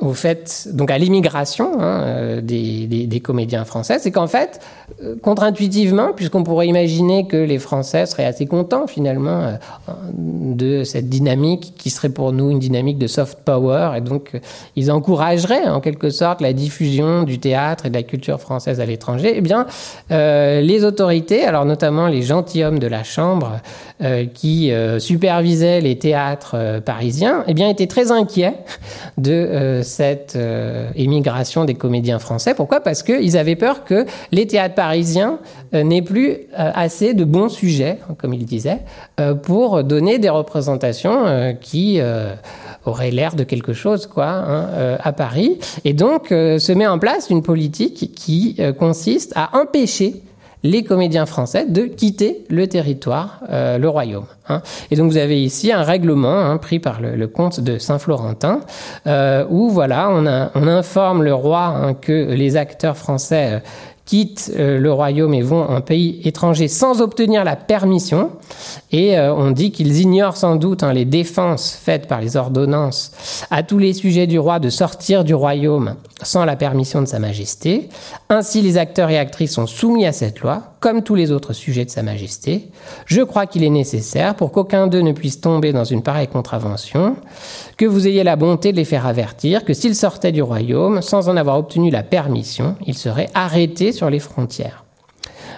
au fait, donc à l'immigration hein, euh, des, comédiens français, c'est qu'en fait, euh, contre-intuitivement, puisqu'on pourrait imaginer que les Français seraient assez contents finalement euh, de cette dynamique qui serait pour nous une dynamique de soft power, et donc ils encourageraient en quelque sorte la diffusion du théâtre et de la culture française à l'étranger, eh bien, les autorités, alors notamment les gentilshommes de la Chambre qui supervisaient les théâtres parisiens, eh bien, étaient très inquiets de cette euh, émigration des comédiens français. Pourquoi? Parce qu'ils avaient peur que les théâtres parisiens euh, n'aient plus euh, assez de bons sujets, comme ils disaient, pour donner des représentations qui auraient l'air de quelque chose quoi, hein, à Paris. Et donc se met en place une politique qui consiste à empêcher les comédiens français de quitter le territoire, euh, le royaume. Hein. Et donc vous avez ici un règlement hein, pris par le, comte de Saint-Florentin, euh, où voilà, on, informe le roi hein, que les acteurs français euh, quittent le royaume et vont en pays étranger sans obtenir la permission. Et on dit qu'ils ignorent sans doute les défenses faites par les ordonnances à tous les sujets du roi de sortir du royaume sans la permission de Sa Majesté. Ainsi, les acteurs et actrices sont soumis à cette loi, comme tous les autres sujets de Sa Majesté. Je crois qu'il est nécessaire, pour qu'aucun d'eux ne puisse tomber dans une pareille contravention, que vous ayez la bonté de les faire avertir que s'ils sortaient du royaume sans en avoir obtenu la permission, ils seraient arrêtés sur les frontières.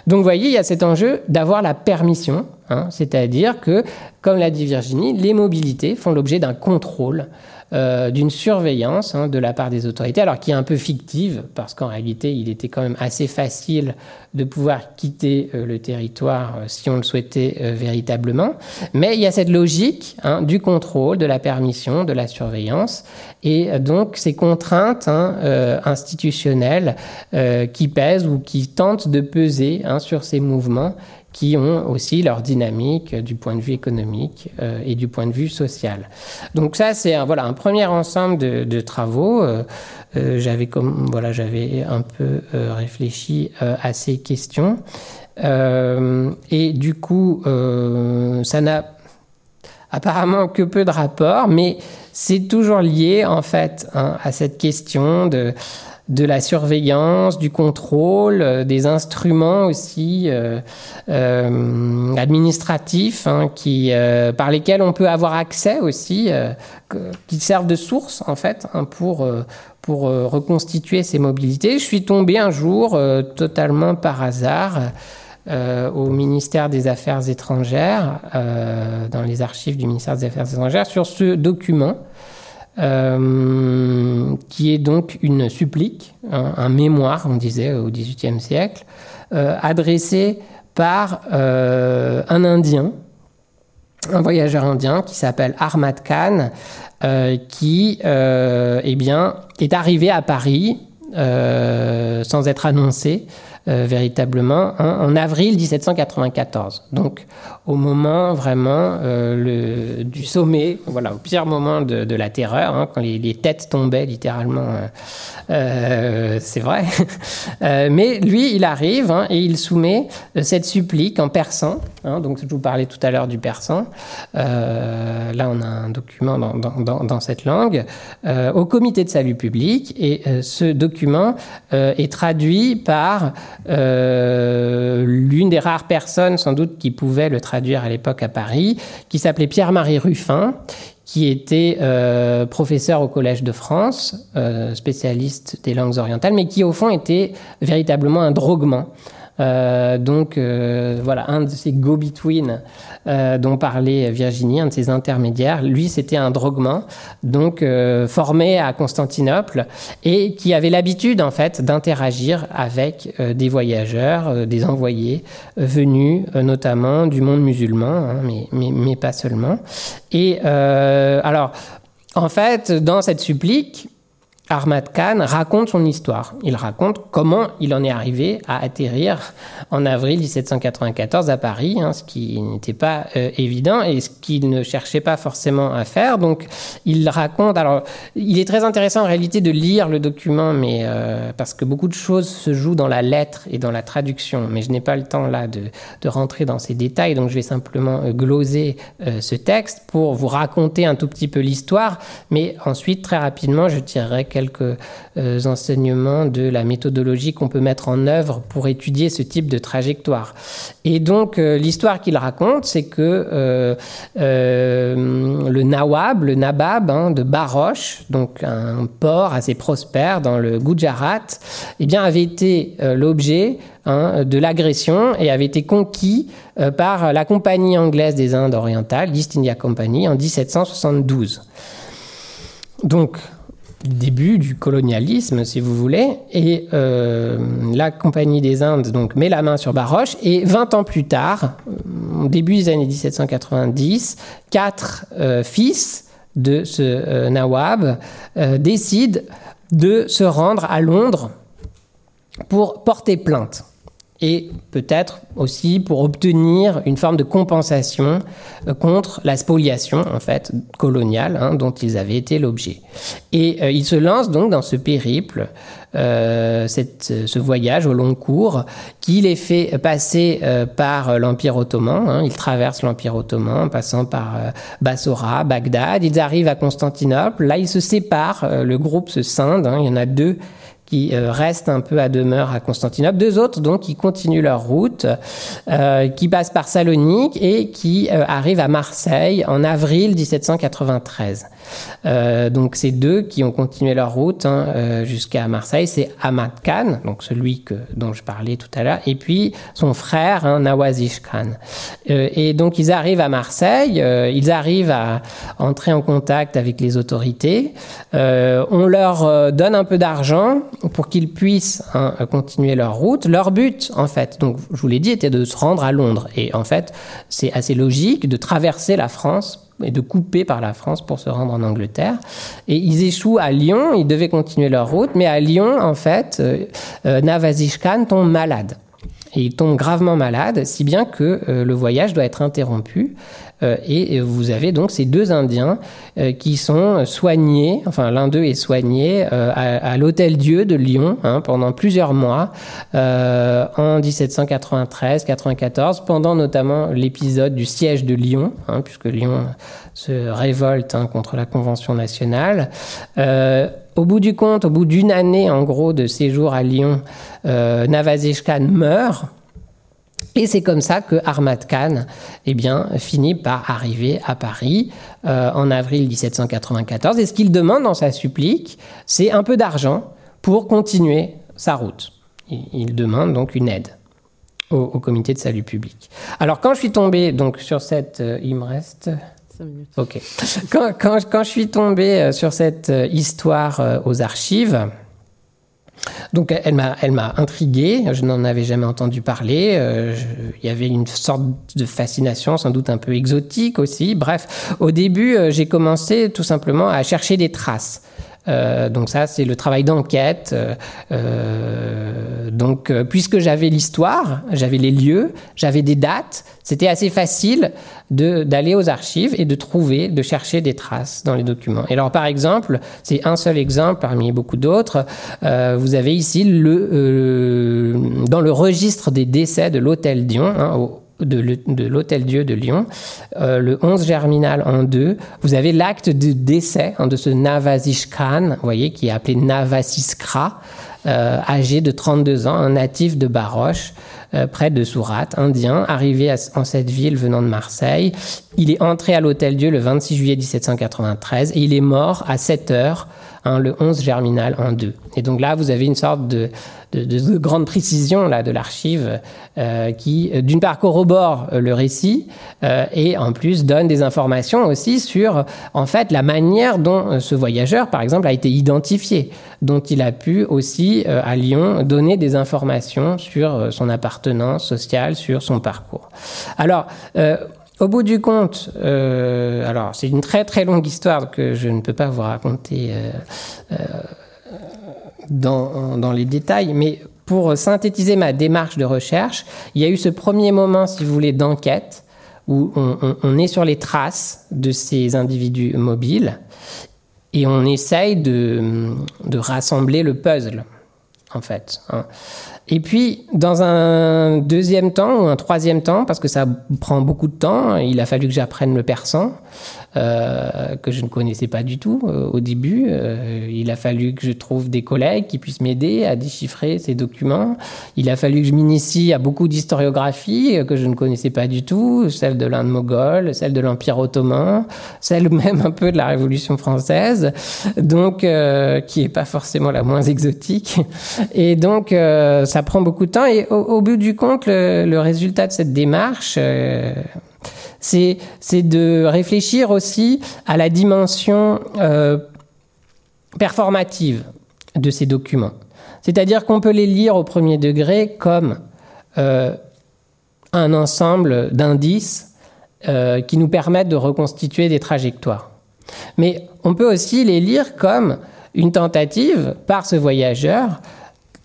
Donc vous voyez, il y a cet enjeu d'avoir la permission, hein, c'est-à-dire que, comme l'a dit Virginie, les mobilités font l'objet d'un contrôle euh, d'une surveillance hein, de la part des autorités, alors qui est un peu fictive, parce qu'en réalité, il était quand même assez facile de pouvoir quitter euh, le territoire euh, si on le souhaitait véritablement. Mais il y a cette logique hein, du contrôle, de la permission, de la surveillance, et donc ces contraintes hein, institutionnelles qui pèsent ou qui tentent de peser sur ces mouvements qui ont aussi leur dynamique du point de vue économique euh, et du point de vue social. Donc ça, c'est un, voilà, un premier ensemble de, travaux. Euh, euh, j'avais voilà, j'avais un peu réfléchi à ces questions et du coup, ça n'a apparemment que peu de rapport, mais c'est toujours lié en fait hein, à cette question de de la surveillance, du contrôle, euh, des instruments aussi euh, euh, administratifs hein, qui, par lesquels on peut avoir accès aussi, qui servent de source en fait hein, pour pour reconstituer ces mobilités. Je suis tombé un jour totalement par hasard. au ministère des Affaires étrangères, dans les archives du ministère des Affaires étrangères, sur ce document euh, qui est donc une supplique, un, mémoire, on disait au XVIIIe siècle, adressé par un Indien, un voyageur indien qui s'appelle Ahmad Khan, qui eh bien, est arrivé à Paris sans être annoncé euh, véritablement en avril 1794. Donc au moment vraiment euh, du sommet, voilà, au pire moment de, la terreur, hein, quand les, têtes tombaient littéralement. Euh, c'est vrai. [laughs] mais lui, il arrive hein, et il soumet cette supplique en persan. Hein, donc je vous parlais tout à l'heure du persan. là, on a un document dans cette langue au comité de salut public et ce document est traduit par euh, l'une des rares personnes sans doute qui pouvait le traduire à l'époque à Paris, qui s'appelait Pierre-Marie Ruffin, qui était euh, professeur au Collège de France, euh, spécialiste des langues orientales, mais qui au fond était véritablement un droguement. Euh, donc euh, voilà, un de ces go-between euh, dont parlait Virginie, un de ces intermédiaires, lui c'était un droguement, donc formé à Constantinople et qui avait l'habitude en fait d'interagir avec des voyageurs, des envoyés venus notamment du monde musulman, hein, mais, mais, mais, pas seulement. Et alors, en fait, dans cette supplique, Ahmad Khan raconte son histoire. Il raconte comment il en est arrivé à atterrir en avril 1794 à Paris, hein, ce qui n'était pas euh, évident et ce qu'il ne cherchait pas forcément à faire. Donc, il raconte. Alors, il est très intéressant en réalité de lire le document, mais euh, parce que beaucoup de choses se jouent dans la lettre et dans la traduction. Mais je n'ai pas le temps là de, rentrer dans ces détails, donc je vais simplement euh, gloser ce texte pour vous raconter un tout petit peu l'histoire. Mais ensuite, très rapidement, je tirerai euh, enseignements de la méthodologie qu'on peut mettre en œuvre pour étudier ce type de trajectoire. Et donc, euh, l'histoire qu'il raconte, c'est que euh, le Nawab, le Nabab hein, de Baroche, donc un port assez prospère dans le Gujarat, eh bien, avait été l'objet hein, de l'agression et avait été conquis par la Compagnie anglaise des Indes orientales, l'East India Company, en 1772. Donc, début du colonialisme, si vous voulez. Et euh, la Compagnie des Indes donc, met la main sur Baroche. Et 20 ans plus tard, au début des années 1790, quatre euh, fils de ce euh, Nawab décident de se rendre à Londres pour porter plainte et peut-être aussi pour obtenir une forme de compensation euh, contre la spoliation en fait coloniale hein, dont ils avaient été l'objet. Et euh, ils se lancent donc dans ce périple, euh, ce voyage au long cours qui les fait passer par l'Empire ottoman. Hein. Ils traversent l'Empire ottoman en passant par Bassora, Bagdad. Ils arrivent à Constantinople. Là, ils se séparent. le groupe se scinde. Hein. Il y en a deux qui euh, restent un peu à demeure à Constantinople. Deux autres, donc, qui continuent leur route, euh, qui passent par Salonique et qui euh, arrivent à Marseille en avril 1793. Euh, donc ces deux qui ont continué leur route hein, euh, jusqu'à Marseille, c'est Ahmad Khan, donc celui que, dont je parlais tout à l'heure, et puis son frère hein, Nawazish Khan. Euh, et donc ils arrivent à Marseille, ils arrivent à entrer en contact avec les autorités. on leur donne un peu d'argent pour qu'ils puissent hein, continuer leur route. Leur but, en fait, donc je vous l'ai dit, était de se rendre à Londres. Et en fait, c'est assez logique de traverser la France et de couper par la France pour se rendre en Angleterre. Et ils échouent à Lyon, ils devaient continuer leur route, mais à Lyon, en fait, euh, euh Navazish Khan tombe malade. Et il tombe gravement malade, si bien que euh, le voyage doit être interrompu. Euh, et vous avez donc ces deux Indiens euh, qui sont soignés, enfin l'un d'eux est soigné euh, à, l'Hôtel Dieu de Lyon hein, pendant plusieurs mois en 1793-94, pendant notamment l'épisode du siège de Lyon, hein, puisque Lyon se révolte hein, contre la Convention nationale. Au bout du compte, au bout d'une année en gros de séjour à Lyon, euh, meurt et c'est comme ça que Ahmad Khan eh bien, finit par arriver à Paris euh, en avril 1794. Et ce qu'il demande dans sa supplique, c'est un peu d'argent pour continuer sa route. Il, demande donc une aide au, comité de salut public. Alors quand je suis tombé donc, sur cette... Euh, il me reste... Ok. Quand, quand, quand, je suis tombé euh, sur cette histoire aux archives, Donc elle m'a, elle intrigué, je n'en avais jamais entendu parler, euh, il y avait une sorte de fascination sans doute un peu exotique aussi. Bref, au début euh, j'ai commencé tout simplement à chercher des traces. Euh, donc ça, c'est le travail d'enquête. Euh, euh donc, puisque j'avais l'histoire, j'avais les lieux, j'avais des dates, c'était assez facile d'aller aux archives et de trouver, de chercher des traces dans les documents. Et alors, par exemple, c'est un seul exemple parmi beaucoup d'autres. Vous avez ici le dans le registre des décès de l'Hôtel Dion. Hein, au, de l'Hôtel Dieu de Lyon, euh, le 11 germinal en deux, vous avez l'acte de décès hein, de ce Navasish Khan, vous voyez, qui est appelé Navasiskra, euh, âgé de 32 ans, un natif de Baroche, euh, près de Surat, indien, arrivé en cette ville venant de Marseille. Il est entré à l'Hôtel Dieu le 26 juillet 1793 et il est mort à 7 heures Hein, le 11 germinal en 2. Et donc là, vous avez une sorte de, grande précision là, de l'archive euh, qui, euh, d'une part, corrobore le récit et en plus donne des informations aussi sur, en fait, la manière dont ce voyageur, par exemple, a été identifié, dont il a pu aussi, à Lyon, donner des informations sur son appartenance sociale, sur son parcours. Alors, au bout du compte, euh, alors c'est une très très longue histoire que je ne peux pas vous raconter euh, euh, dans, dans, les détails, mais pour synthétiser ma démarche de recherche, il y a eu ce premier moment, si vous voulez, d'enquête où on, on, on, est sur les traces de ces individus mobiles et on essaye de, de rassembler le puzzle, en fait. Hein. Et puis, dans un deuxième temps ou un troisième temps, parce que ça prend beaucoup de temps, il a fallu que j'apprenne le persan. Euh, que je ne connaissais pas du tout euh, au début. Euh, il a fallu que je trouve des collègues qui puissent m'aider à déchiffrer ces documents. Il a fallu que je m'initie à beaucoup d'historiographie que je ne connaissais pas du tout, celle de l'Inde moghole, celle de l'Empire ottoman, celle [laughs] même un peu de la Révolution française, donc qui est pas forcément la moins exotique. Et donc ça prend beaucoup de temps. Et au, bout du compte, le, le, résultat de cette démarche c'est de réfléchir aussi à la dimension euh, performative de ces documents. C'est-à-dire qu'on peut les lire au premier degré comme euh, un ensemble d'indices euh, qui nous permettent de reconstituer des trajectoires. Mais on peut aussi les lire comme une tentative par ce voyageur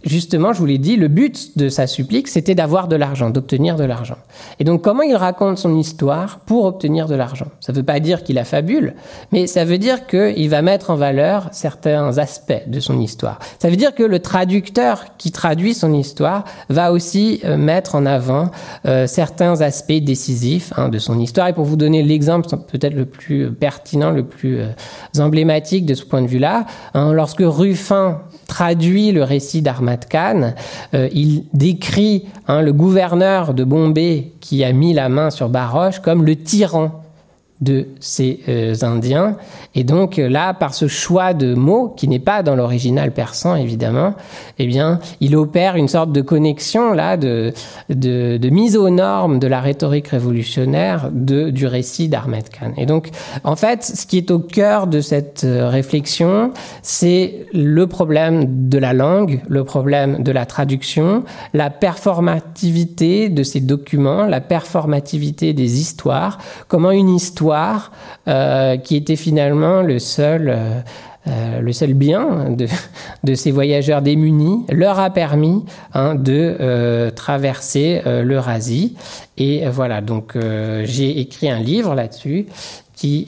justement, je vous l'ai dit, le but de sa supplique, c'était d'avoir de l'argent, d'obtenir de l'argent. Et donc, comment il raconte son histoire pour obtenir de l'argent? Ça ne veut pas dire qu'il a fabule, mais ça veut dire qu'il va mettre en valeur certains aspects de son histoire. Ça veut dire que le traducteur qui traduit son histoire va aussi euh, mettre en avant euh, certains aspects décisifs hein, de son histoire. Et pour vous donner l'exemple peut-être le plus pertinent, le plus euh, emblématique de ce point de vue-là, hein, lorsque Ruffin traduit le récit d'Ahmad Khan. Euh, il décrit hein, le gouverneur de Bombay qui a mis la main sur Baroche comme le tyran de ces euh, Indiens. Et donc euh, là, par ce choix de mots, qui n'est pas dans l'original persan évidemment, eh bien, il opère une sorte de connexion là, de, de, de mise aux normes de la rhétorique révolutionnaire de, du récit d'Ahmed Khan. Et donc, en fait, ce qui est au cœur de cette euh, réflexion, c'est le problème de la langue, le problème de la traduction, la performativité de ces documents, la performativité des histoires, comment une histoire euh, qui était finalement le seul, euh, euh, bien de, [laughs] de, ces voyageurs démunis, leur a permis hein, de traverser l'Eurasie. Et voilà, donc j'ai écrit un livre là-dessus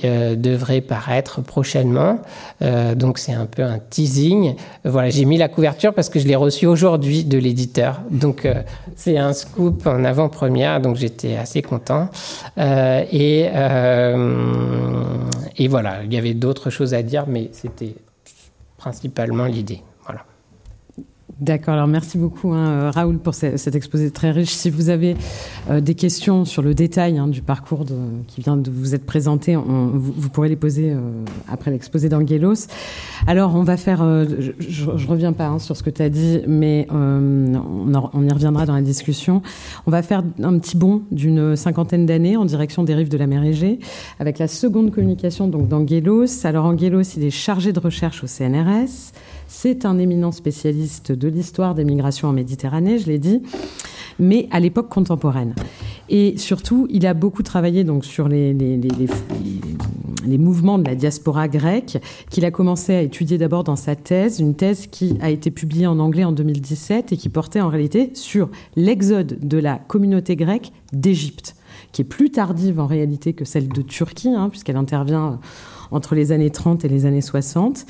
euh, devrait paraître prochainement. Euh, donc c'est un peu un teasing. Voilà, j'ai mis la couverture parce que je l'ai reçu aujourd'hui de l'éditeur. Donc euh, c'est un scoop en avant-première, donc j'étais assez content. et, et voilà, il y avait d'autres choses à dire, mais c'était principalement l'idée. D'accord, alors merci beaucoup hein, euh, Raoul pour cet exposé très riche. Si vous avez euh, des questions sur le détail hein, du parcours qui vient de vous être présenté, vous, pourrez les poser euh, après l'exposé d'Angelos. Alors on va faire, je, ne reviens pas hein, sur ce que tu as dit, mais on, on, y reviendra dans la discussion. On va faire un petit bond d'une cinquantaine d'années en direction des rives de la mer Égée, avec la seconde communication donc d'Angelos. Alors Angelos, il est chargé de recherche au CNRS c'est un éminent spécialiste de l'histoire des migrations en Méditerranée, je l'ai dit, mais à l'époque contemporaine. Et surtout, il a beaucoup travaillé donc sur les, mouvements de la diaspora grecque, qu'il a commencé à étudier d'abord dans sa thèse, une thèse qui a été publiée en anglais en 2017 et qui portait en réalité sur l'exode de la communauté grecque d'Égypte, qui est plus tardive en réalité que celle de Turquie, hein, puisqu'elle intervient entre les années 30 et les années 60.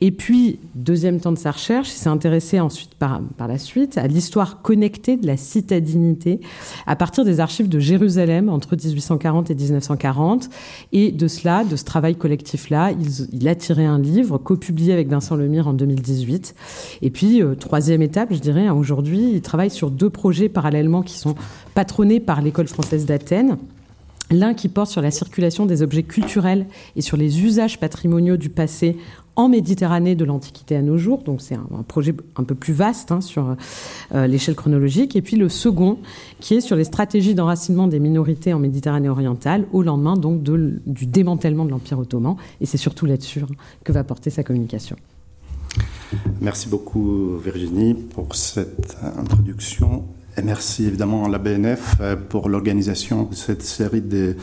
Et puis, deuxième temps de sa recherche, il s'est intéressé ensuite par, par la suite à l'histoire connectée de la citadinité à partir des archives de Jérusalem entre 1840 et 1940. Et de cela, de ce travail collectif-là, il, il, a tiré un livre co-publié avec Vincent Lemire en 2018. Et puis, euh, troisième étape, je dirais, aujourd'hui, il travaille sur deux projets parallèlement qui sont patronnés par l'école française d'Athènes. L'un qui porte sur la circulation des objets culturels et sur les usages patrimoniaux du passé en Méditerranée de l'Antiquité à nos jours. Donc c'est un, projet un peu plus vaste hein, sur euh, l'échelle chronologique. Et puis le second qui est sur les stratégies d'enracinement des minorités en Méditerranée orientale au lendemain donc de, du démantèlement de l'Empire ottoman. Et c'est surtout là-dessus hein, que va porter sa communication. Merci beaucoup Virginie pour cette introduction et merci évidemment à la BNF euh, pour l'organisation de cette série de,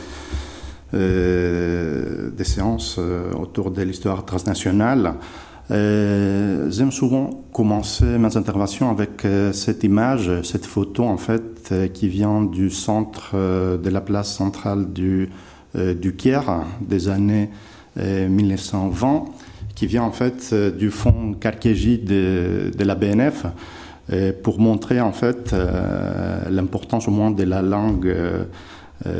euh, séances euh, autour de l'histoire transnationale. J'aime souvent commencer mes interventions avec cette image, cette photo en fait, qui vient du centre de la place centrale du, du Caire des années 1920, qui vient en fait du fonds Carkeji de, de la BNF pour montrer en fait euh, l'importance au moins de la langue euh,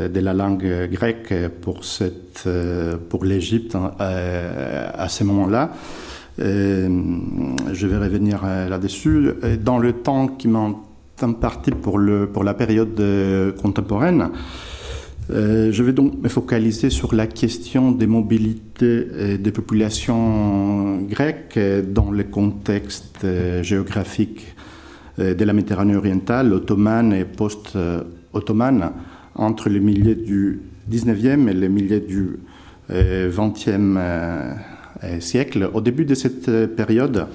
de la langue grecque pour cette euh, pour l'Égypte à ce moment-là. je vais revenir là-dessus. Dans le temps qui m'a imparti pour le pour la période contemporaine, je vais donc me focaliser sur la question des mobilités des populations grecques dans le contexte géographique de la Méditerranée orientale, ottomane et post-ottomane, entre le milieu du 19e et le milieu du 20e euh, euh, siècle. Au début de cette période,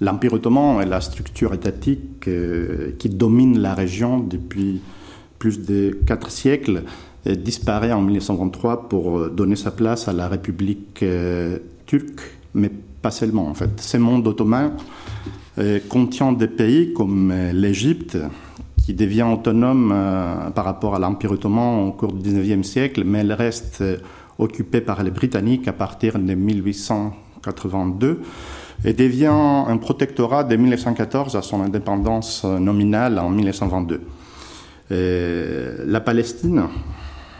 l'Empire ottoman est la structure étatique qui domine la région depuis plus de quatre siècles disparaît en 1923 pour donner sa place à la République turque, mais pas seulement en fait. Ce monde ottoman contient des pays comme euh, l'Égypte, qui devient autonome euh, par rapport à l'Empire ottoman au cours du 19e siècle, mais elle reste euh, occupée par les Britanniques à partir de 1882 et devient un protectorat de 1914 à son indépendance nominale en 1922. Et la Palestine,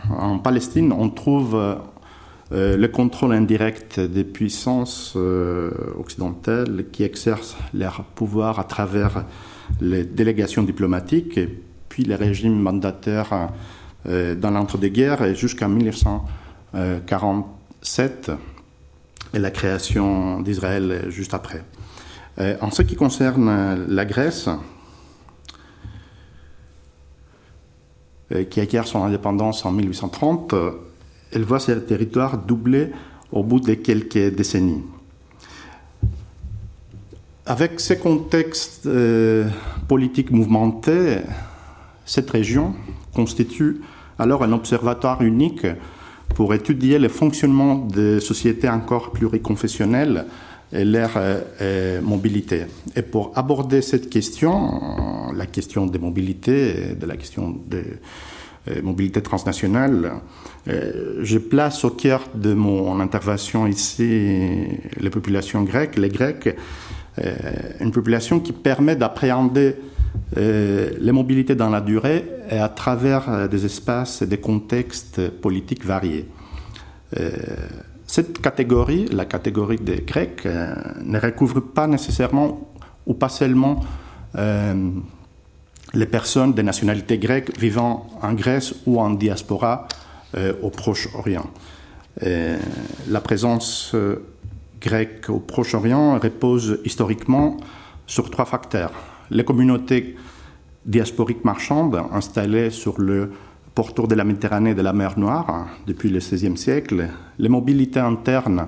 en Palestine, on trouve le contrôle indirect des puissances euh, occidentales qui exercent leur pouvoir à travers les délégations diplomatiques et puis les régimes mandataires euh, dans l'entre-deux-guerres jusqu'en 1947 et la création d'Israël juste après. en ce qui concerne la Grèce, qui acquiert son indépendance en 1830, elle voit ses territoires doubler au bout de quelques décennies. Avec ces contextes euh, politiques mouvementés, cette région constitue alors un observatoire unique pour étudier le fonctionnement des sociétés encore pluriconfessionnelles et leur euh, mobilité. Et pour aborder cette question, la question des mobilités, de la question des euh, mobilité transnationale. Euh, je place au cœur de mon intervention ici les populations grecques, les Grecs, euh, une population qui permet d'appréhender les mobilités dans la durée et à travers des espaces et des contextes politiques variés. Cette catégorie, la catégorie des Grecs, ne recouvre pas nécessairement ou pas seulement les personnes de nationalité grecque vivant en Grèce ou en diaspora euh, au Proche-Orient. la présence euh, grecque au Proche-Orient repose historiquement sur trois facteurs. Les communautés diasporiques marchandes installées sur le pourtour de la Méditerranée et de la mer Noire depuis le XVIe siècle, les mobilités internes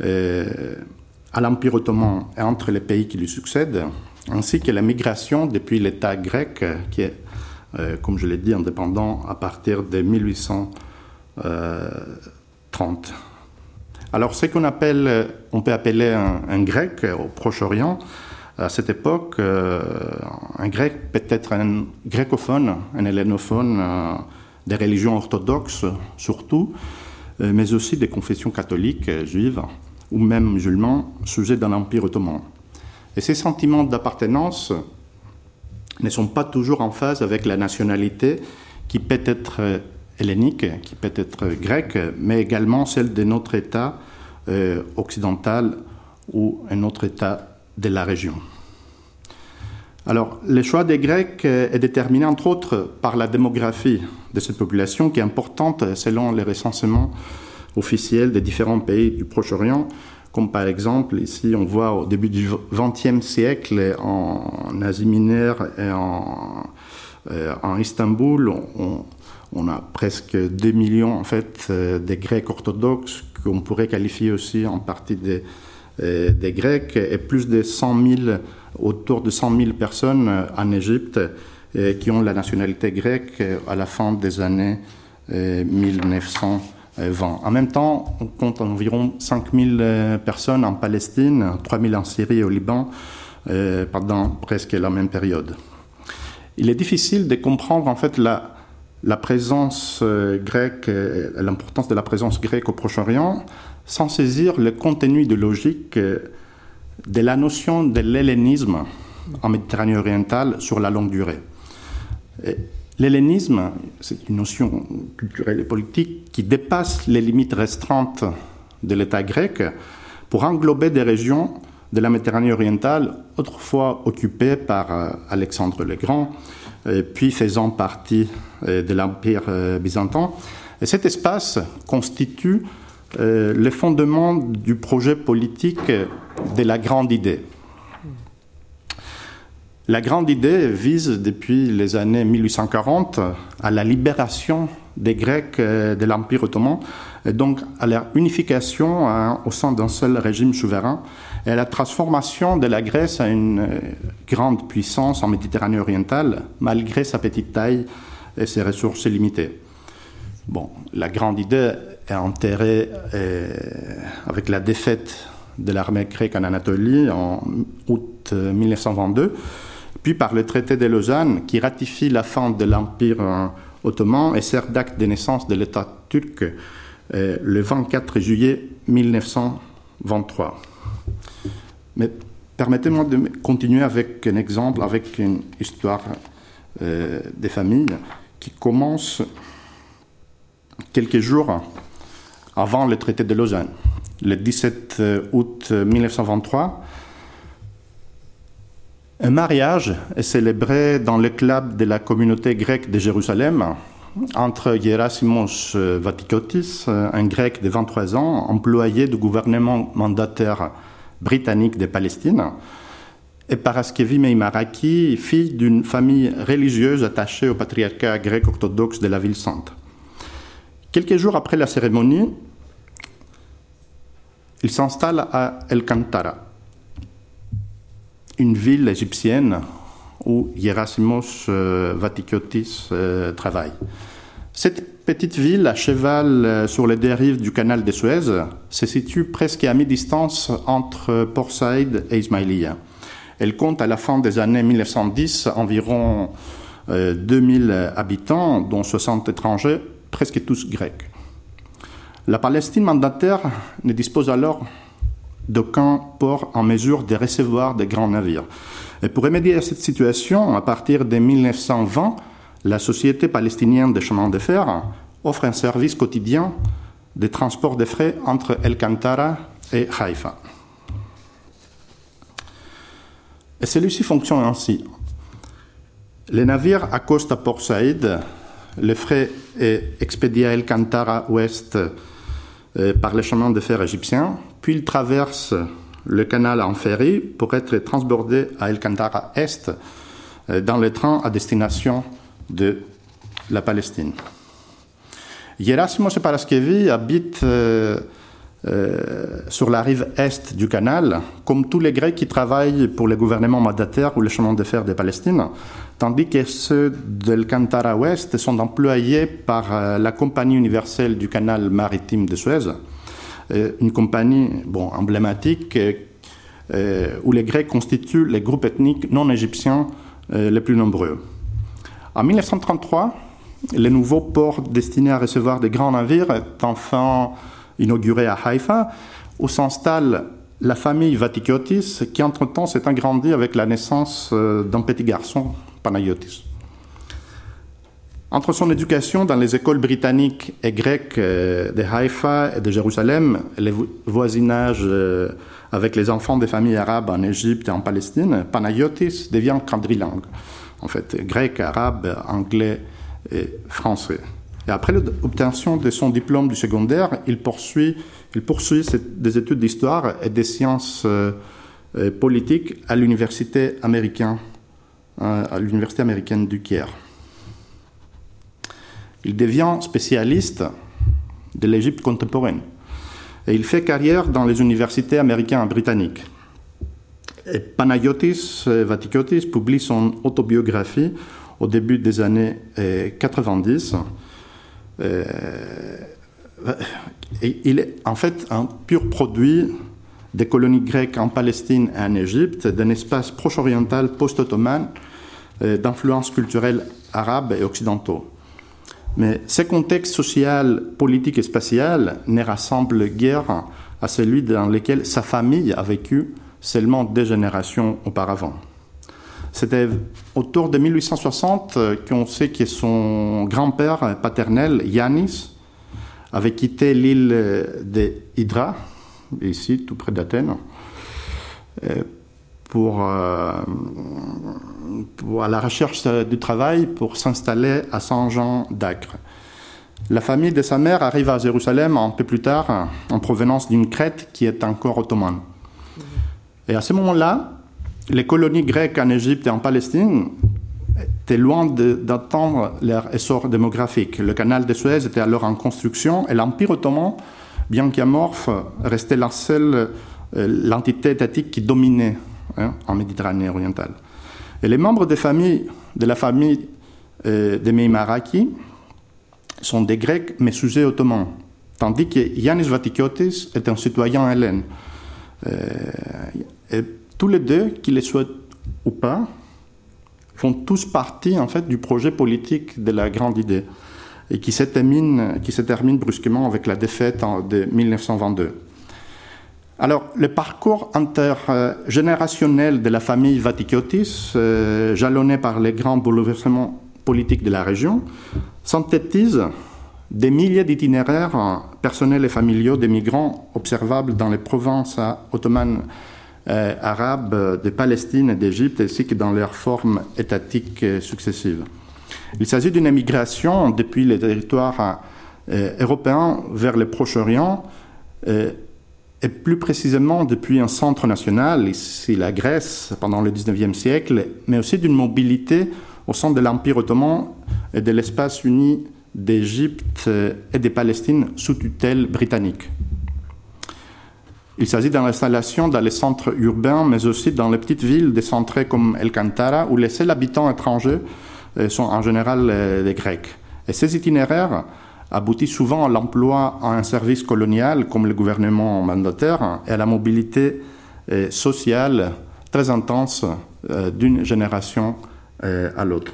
à l'Empire ottoman et entre les pays qui lui succèdent, ainsi que la migration depuis l'État grec, qui est, comme je l'ai dit, indépendant à partir de 1830. Alors, ce qu'on appelle, on peut appeler un, grec au Proche-Orient, à cette époque, euh, un grec peut être un grécophone, un hellénophone euh, des religions orthodoxes surtout, euh, mais aussi des confessions catholiques, juives ou même musulmans, sujets dans l'Empire ottoman. Et ces sentiments d'appartenance ne sont pas toujours en phase avec la nationalité qui peut être hellénique, qui peut être grecque, mais également celle de notre État euh, occidental ou un autre État de la région. Alors, le choix des Grecs est déterminé entre autres par la démographie de cette population qui est importante selon les recensements officiels des différents pays du Proche-Orient, comme par exemple ici on voit au début du XXe siècle en Asie mineure et en, euh, Istanbul, on, a presque 2 millions en fait euh, des Grecs orthodoxes qu'on pourrait qualifier aussi en partie des, euh, des Grecs et plus de 100 000, autour de 100 000 personnes en Égypte qui ont la nationalité grecque à la fin des années 1920. En même temps, on compte environ 5 000 personnes en Palestine, 3 000 en Syrie et au Liban pendant presque la même période. Il est difficile de comprendre en fait la, présence euh, grecque, l'importance de la présence grecque au Proche-Orient, sans saisir le contenu idéologique euh, de la notion de l'hellénisme en Méditerranée orientale sur la longue durée. L'hellénisme, c'est une notion culturelle et politique qui dépasse les limites restreintes de l'État grec pour englober des régions de la Méditerranée orientale autrefois occupées par euh, Alexandre le Grand, puis faisant partie euh, de l'Empire euh, byzantin. Et cet espace constitue le fondement du projet politique de la grande idée. La grande idée vise depuis les années 1840 à la libération des Grecs de l'Empire ottoman et donc à leur unification hein, au sein d'un seul régime souverain et la transformation de la Grèce en une euh, grande puissance en Méditerranée orientale, malgré sa petite taille et ses ressources limitées. Bon, la grande idée est enterrée euh, avec la défaite de l'armée grecque en Anatolie en août 1922, euh, puis par le traité de Lausanne qui ratifie la fin de l'Empire ottoman et sert d'acte de naissance de l'État turc le 24 juillet 1923. Mais permettez-moi de continuer avec un exemple, avec une histoire euh, des familles qui commence quelques jours avant le traité de Lausanne. Le 17 août 1923, un mariage est célébré dans le club de la communauté grecque de Jérusalem entre Gerasimos Vatikotis, un grec de 23 ans, employé du gouvernement mandataire britannique de Palestine, et Paraskevi Meimaraki, fille d'une famille religieuse attachée au patriarcat grec orthodoxe de la ville sainte. Quelques jours après la cérémonie, il s'installe à El Kantara, une ville égyptienne où Hierasymos euh, Vatikiotis euh, travaille. Cette petite ville, à cheval euh, sur les dérives du canal de Suez, se situe presque à mi-distance entre Port Saïd et Ismaïlia. Elle compte à la fin des années 1910 environ 2000 habitants, dont 60 étrangers, presque tous grecs. La Palestine mandataire ne dispose alors d'aucun port en mesure de recevoir des grands navires. Et pour remédier à cette situation, à partir de 1920, la Société palestinienne de chemin de fer offre un service quotidien de transport de frais entre El Kantara et Haïfa. Et celui-ci fonctionne ainsi. Les navires accostent à Port Saïd, le frais est expédié à El Kantara ouest euh, par les chemins de fer égyptiens, puis il traverse le canal en ferry pour être transbordé à El Kantara Est euh, dans le train à destination de la Palestine. Gerasimos Paraskevi habite euh, sur la rive est du canal, comme tous les Grecs qui travaillent pour le gouvernement mandataire ou le chemin de fer de Palestine, tandis que ceux de Kantara Ouest sont employés par la Compagnie universelle du canal maritime de Suez, une compagnie bon, emblématique où les Grecs constituent les groupes ethniques non égyptiens les plus nombreux. En 1933, le nouveau port destiné à recevoir des grands navires est enfin inauguré à Haïfa, où s'installe la famille Vatikiotis, qui entre-temps s'est agrandie avec la naissance euh, d'un petit garçon, Panayotis. Entre son éducation dans les écoles britanniques et grecques euh, de Haïfa et de Jérusalem, les voisinages euh, avec les enfants des familles arabes en Égypte et en Palestine, Panayotis devient quadrilingue en fait, grec, arabe, anglais et français. Et après l'obtention de son diplôme du secondaire, il poursuit, des études d'histoire et des sciences euh, politiques à l'université américaine, à l'université américaine du Caire. Il devient spécialiste de l'Égypte contemporaine et il fait carrière dans les universités américaines et britanniques. Panayotis Vatikiotis publie son autobiographie au début des années 90. Euh, euh, il est en fait un pur produit des colonies grecques en Palestine et en Égypte, d'un espace proche-oriental post-ottoman d'influence culturelle arabe et occidentaux. Mais ce contexte social, politique et spatial ne rassemble guère à celui dans lequel sa famille a vécu seulement des générations auparavant. C'était autour de 1860 qu'on sait que son grand-père paternel, Yanis, avait quitté l'île de Hydra, ici, tout près d'Athènes, euh, euh, pour, à la recherche du travail pour s'installer à Saint-Jean d'Acre. La famille de sa mère arrive à Jérusalem un peu plus tard en provenance d'une Crète qui est encore ottomane. Et à ce moment-là, les colonies grecques en Égypte et en Palestine étaient loin d'attendre leur essor démographique. Le canal de Suez était alors en construction et l'Empire ottoman, bien qu'amorphe, restait la seule euh, l'entité étatique qui dominait hein, en Méditerranée orientale. Et les membres de la famille euh, des Meimaraki sont des Grecs mais sujets ottomans, tandis que Yanis Vatikiotis est un citoyen hellène. Euh, et tous les deux, qu'ils les souhaitent ou pas, font tous partie en fait du projet politique de la grande idée et qui se termine brusquement avec la défaite de 1922. Alors, le parcours intergénérationnel de la famille Vatikiotis, euh, jalonné par les grands bouleversements politiques de la région, synthétise des milliers d'itinéraires personnels et familiaux des migrants observables dans les provinces ottomanes euh, arabes de Palestine et d'Égypte, ainsi que dans leurs formes étatiques successives. Il s'agit d'une émigration depuis les territoires euh, européens vers le Proche-Orient, et plus précisément depuis un centre national, ici la Grèce, pendant le XIXe siècle, mais aussi d'une mobilité au sein de l'Empire ottoman et de l'espace uni d'Égypte et de Palestine sous tutelle britannique. Il s'agit d'une installation dans les centres urbains, mais aussi dans les petites villes décentrées comme El Cantara, où les seuls habitants étrangers euh, sont en général euh, des Grecs. Et ces itinéraires aboutissent souvent à l'emploi en un service colonial, comme le gouvernement mandataire, et à la mobilité euh, sociale très intense d'une génération à l'autre.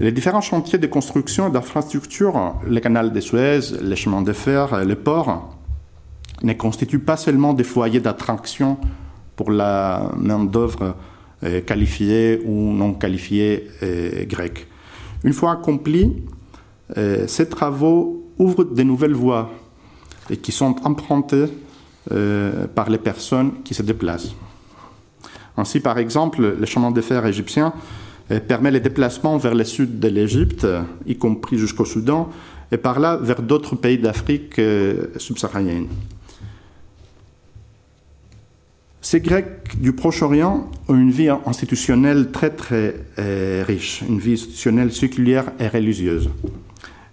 Les différents chantiers de construction et d'infrastructure, le canal de Suez, les chemins de fer, les ports, ne constituent pas seulement des foyers d'attraction pour la main-d'œuvre euh, qualifiée ou non qualifiée euh, grecque. Une fois accomplis, euh, ces travaux ouvrent de nouvelles voies qui sont empruntées par les personnes qui se déplacent. Ainsi, par exemple, le chemin de fer égyptien permet les déplacements vers le sud de l'Égypte, y compris jusqu'au Soudan, et par là vers d'autres pays d'Afrique subsaharienne. Ces Grecs du Proche-Orient ont une vie institutionnelle très très euh, riche, une vie institutionnelle séculière et religieuse.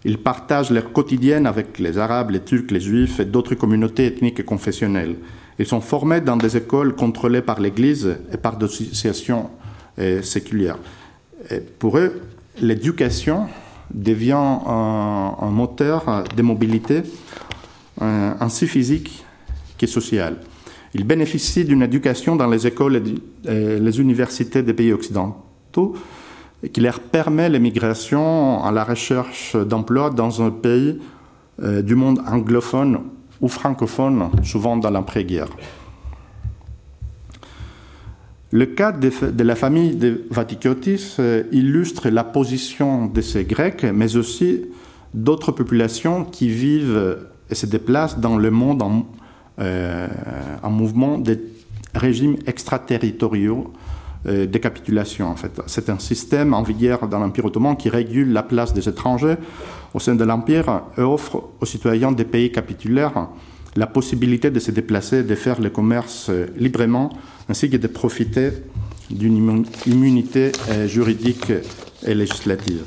Ils partagent leur quotidien avec les Arabes, les Turcs, les Juifs et d'autres communautés ethniques et confessionnelles. Ils sont formés dans des écoles contrôlées par l'Église et par des associations euh, séculières. pour eux, l'éducation devient un, moteur de mobilité, ainsi physique que sociale. Ils bénéficient d'une éducation dans les écoles et les universités des pays occidentaux qui leur permet l'émigration à la recherche d'emploi dans un pays euh, du monde anglophone ou francophone, souvent dans l'après-guerre. Le cas de, la famille de Vatikiotis euh, illustre la position de ces Grecs, mais aussi d'autres populations qui vivent et se déplacent dans le monde en, euh, en mouvement des régimes extraterritoriaux euh, de capitulation. En fait. C'est un système en vigueur dans l'Empire ottoman qui régule la place des étrangers au sein de l'Empire et offre aux citoyens des pays capitulaires la possibilité de se déplacer, de faire le commerce euh, librement, ainsi que de profiter d'une immunité juridique et législative.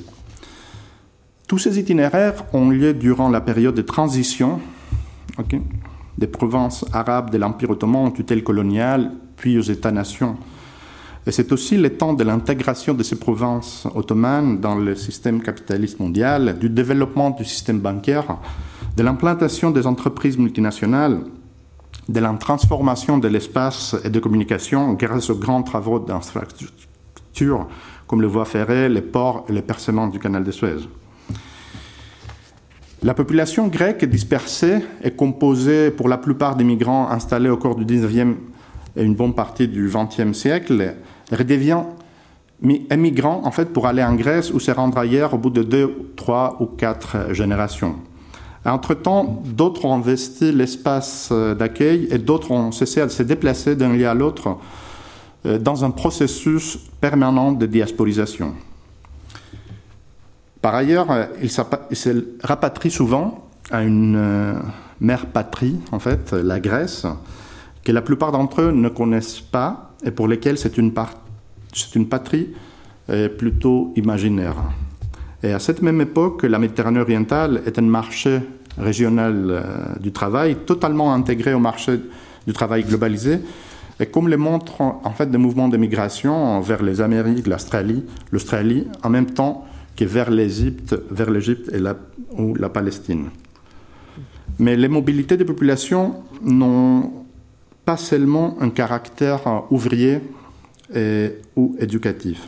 Tous ces itinéraires ont lieu durant la période de transition des provinces arabes de l'Empire ottoman en tutelle coloniale, puis aux États-nations. Et c'est aussi le temps de l'intégration de ces provinces ottomanes dans le système capitaliste mondial, du développement du système bancaire, de l'implantation des entreprises multinationales, de la transformation de l'espace et de communication grâce aux grands travaux d'infrastructure comme le voie ferrée, les ports et le percement du canal de Suez. La population grecque dispersée est composée pour la plupart des migrants installés au cours du 19e et une bonne partie du 20e siècle, redevient émigrants en fait pour aller en Grèce ou se rendre ailleurs au bout de deux, trois ou quatre générations. Entre-temps, d'autres ont investi l'espace d'accueil et d'autres ont cessé de se déplacer d'un lieu à l'autre euh, dans un processus permanent de diasporisation. Par ailleurs, euh, il se rapatrie souvent à une euh, mère patrie, en fait, la Grèce, que la plupart d'entre eux ne connaissent pas et pour lesquels c'est une, une, patrie euh, plutôt imaginaire. Et à cette même époque, la Méditerranée orientale est un marché régional du travail totalement intégré au marché du travail globalisé. Et comme le montrent en fait des mouvements de migration vers les Amériques, l'Australie, l'Australie, en même temps que vers l'Égypte, vers l'Égypte et la, ou la Palestine. Mais les mobilités des populations n'ont pas seulement un caractère ouvrier et, ou éducatif.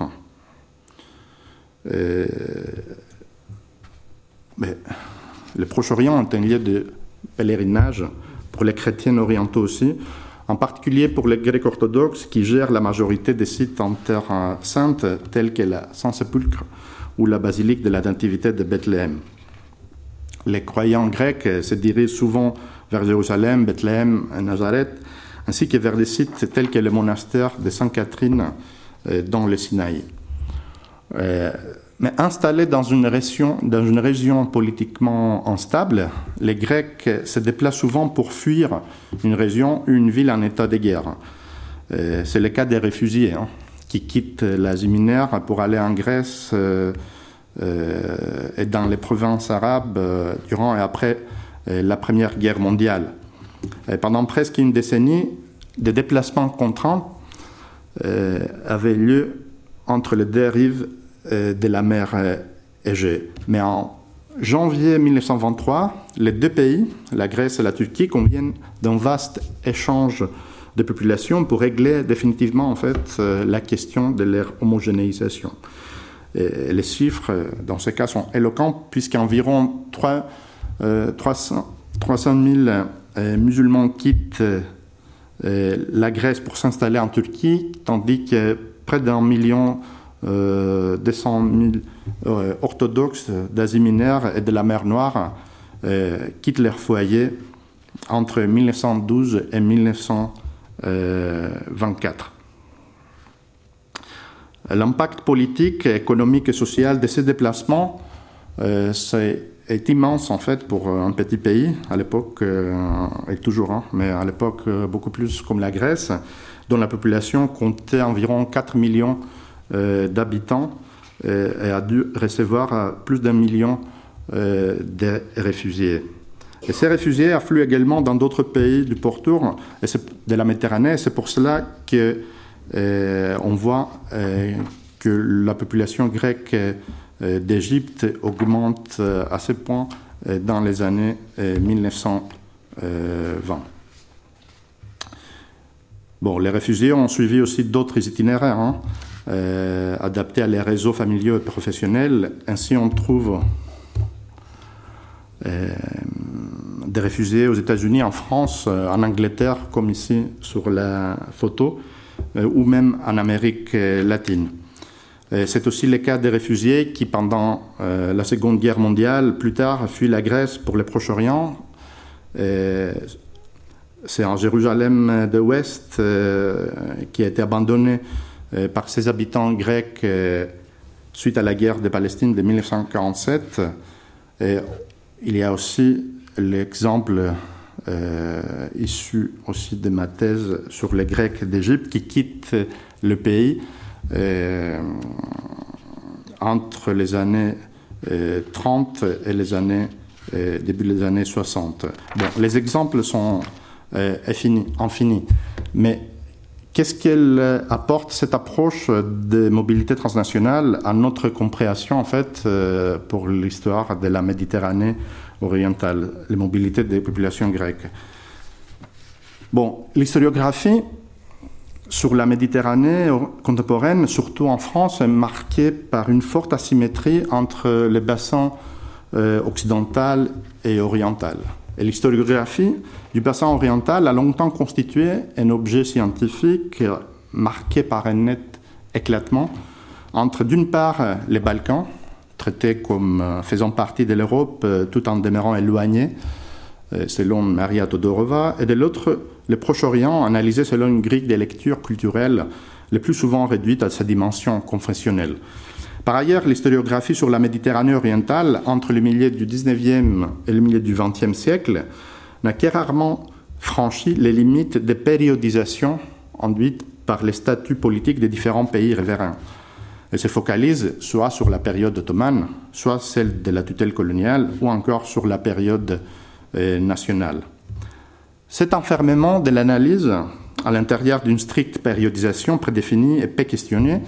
mais le Proche-Orient est un lieu de pèlerinage pour les chrétiens orientaux aussi, en particulier pour les Grecs orthodoxes qui gèrent la majorité des sites en terre sainte tels que la Saint-Sépulcre ou la basilique de la Nativité de Bethléem. Les croyants grecs se dirigent souvent vers Jérusalem, Bethléem et Nazareth, ainsi que vers des sites tels que le monastère de Sainte Catherine euh, dans le Sinaï. Euh, mais installés dans une, région, dans une région politiquement instable, les Grecs se déplacent souvent pour fuir une région ou une ville en état de guerre. Euh, c'est le cas des réfugiés. Hein qui quittent l'Asie mineure pour aller en Grèce et dans les provinces arabes durant et après la Première Guerre mondiale. Pendant presque une décennie, des déplacements contraints avaient lieu entre les deux rives de la mer Égée. Mais en janvier 1923, les deux pays, la Grèce et la Turquie, conviennent d'un vaste échange de population pour régler définitivement en fait euh, la question de leur homogénéisation. Les chiffres euh, dans ce cas sont éloquents puisqu'environ 3, 300, 000 musulmans quittent euh, la Grèce pour s'installer en Turquie, tandis que près d'un million euh, 200 000 orthodoxes d'Asie mineure et de la mer Noire quittent leur foyer entre 1912 et 1900. 24. Euh, L'impact politique, économique et social de ces déplacements euh, est immense en fait pour un petit pays à l'époque, euh, et toujours, hein, mais à l'époque beaucoup plus comme la Grèce, dont la population comptait environ 4 millions d'habitants et, a dû recevoir plus d'un million des réfugiés. Et ces réfugiés affluent également dans d'autres pays du pourtour de la Méditerranée. C'est pour cela que on voit que la population grecque d'Égypte augmente à ce point dans les années 1920. Bon, les réfugiés ont suivi aussi d'autres itinéraires hein, euh, adaptés à les réseaux familiaux et professionnels. Ainsi, on trouve euh, des réfugiés aux États-Unis, en France, euh, en Angleterre, comme ici sur la photo, ou même en Amérique latine. C'est aussi le cas des réfugiés qui, pendant la Seconde Guerre mondiale, plus tard, fuient la Grèce pour le Proche-Orient c'est en Jérusalem de l'Ouest euh, qui a été abandonné euh, par ses habitants grecs euh, suite à la guerre de Palestine de 1947. Et il y a aussi l'exemple issu aussi de ma thèse sur les Grecs d'Égypte qui quittent le pays entre les années 30 et les années début des années 60. Bon, les exemples sont euh, est fini, infini. Mais qu'est-ce qu'elle euh, apporte, cette approche de mobilité transnationale, à notre compréhension, en fait, euh, pour l'histoire de la Méditerranée orientale, les mobilités des populations grecques? Bon, l'historiographie sur la Méditerranée contemporaine, surtout en France, est marquée par une forte asymétrie entre les bassins occidental et oriental. Et l'historiographie du bassin oriental a longtemps constitué un objet scientifique marqué par un net éclatement entre d'une part les Balkans, traités comme euh, faisant partie de l'Europe euh, tout en demeurant éloignés, euh, selon Maria Todorova, et de l'autre le Proche-Orient, analysé selon une grille de lecture culturelle le plus souvent réduite à sa dimension confessionnelle. Par ailleurs, l'historiographie sur la Méditerranée orientale, entre le milieu du 19e et le milieu du 20e siècle, n'a que rarement franchi les limites des périodisations induites par les statuts politiques des différents pays riverains. Elle se focalise soit sur la période ottomane, soit celle de la tutelle coloniale, ou encore sur la période euh, nationale. Cet enfermement de l'analyse à l'intérieur d'une stricte périodisation prédéfinie et peu questionnée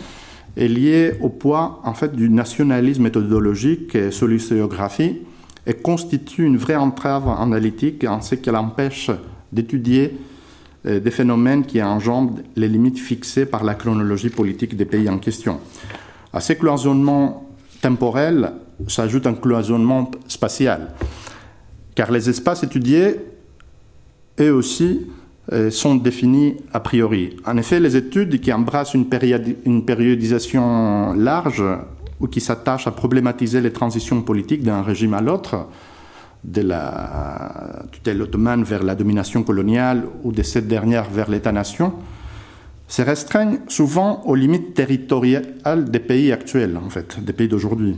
est lié au poids en fait du nationalisme méthodologique sur l'historiographie et constitue une vraie entrave analytique en ce qu'elle empêche d'étudier euh, des phénomènes qui enjambent les limites fixées par la chronologie politique des pays en question. À ces cloisonnements temporels s'ajoute un cloisonnement spatial, car les espaces étudiés, eux aussi, euh, sont définis a priori. En effet, les études qui embrassent une, une périodisation large ou qui s'attachent à problématiser les transitions politiques d'un régime à l'autre, de la tutelle ottomane vers la domination coloniale ou de cette dernière vers l'État-nation, se restreignent souvent aux limites territoriales des pays actuels, en fait, des pays d'aujourd'hui.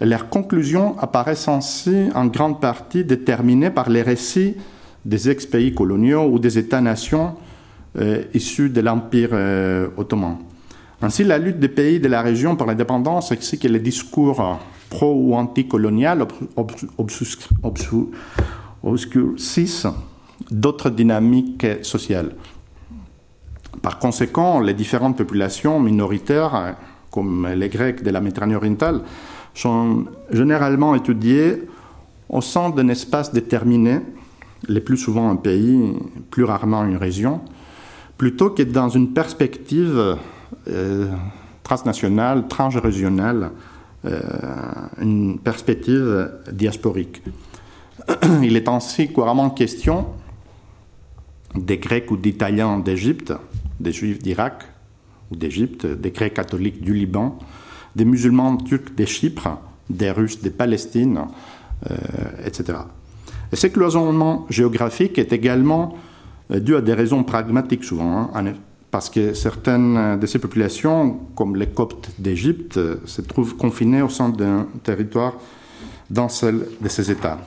Leurs conclusions apparaissent ainsi en grande partie déterminées par les récits des ex-pays coloniaux ou des États-nations euh, issus de l'Empire euh, ottoman. Ainsi, la lutte des pays de la région pour l'indépendance ainsi que les discours pro- ou anticolonial obscurcissent d'autres dynamiques sociales. Par conséquent, les différentes populations minoritaires, comme les Grecs de la Méditerranée orientale, sont généralement étudiées au sein d'un espace déterminé les plus souvent un pays, plus rarement une région, plutôt que dans une perspective euh, transnationale, transrégionale, euh, une perspective diasporique. [clears throat] Il est ainsi couramment question des Grecs ou d'Italiens d'Égypte, des Juifs d'Irak ou d'Égypte, des Grecs catholiques du Liban, des musulmans turcs de Chypre, des Russes de Palestine, euh, etc. Et ce cloisonnement géographique est également euh, dû à des raisons pragmatiques souvent, hein, parce que certaines de ces populations, comme les Coptes d'Égypte, euh, se trouvent confinées au sein d'un territoire dans seul de ces États.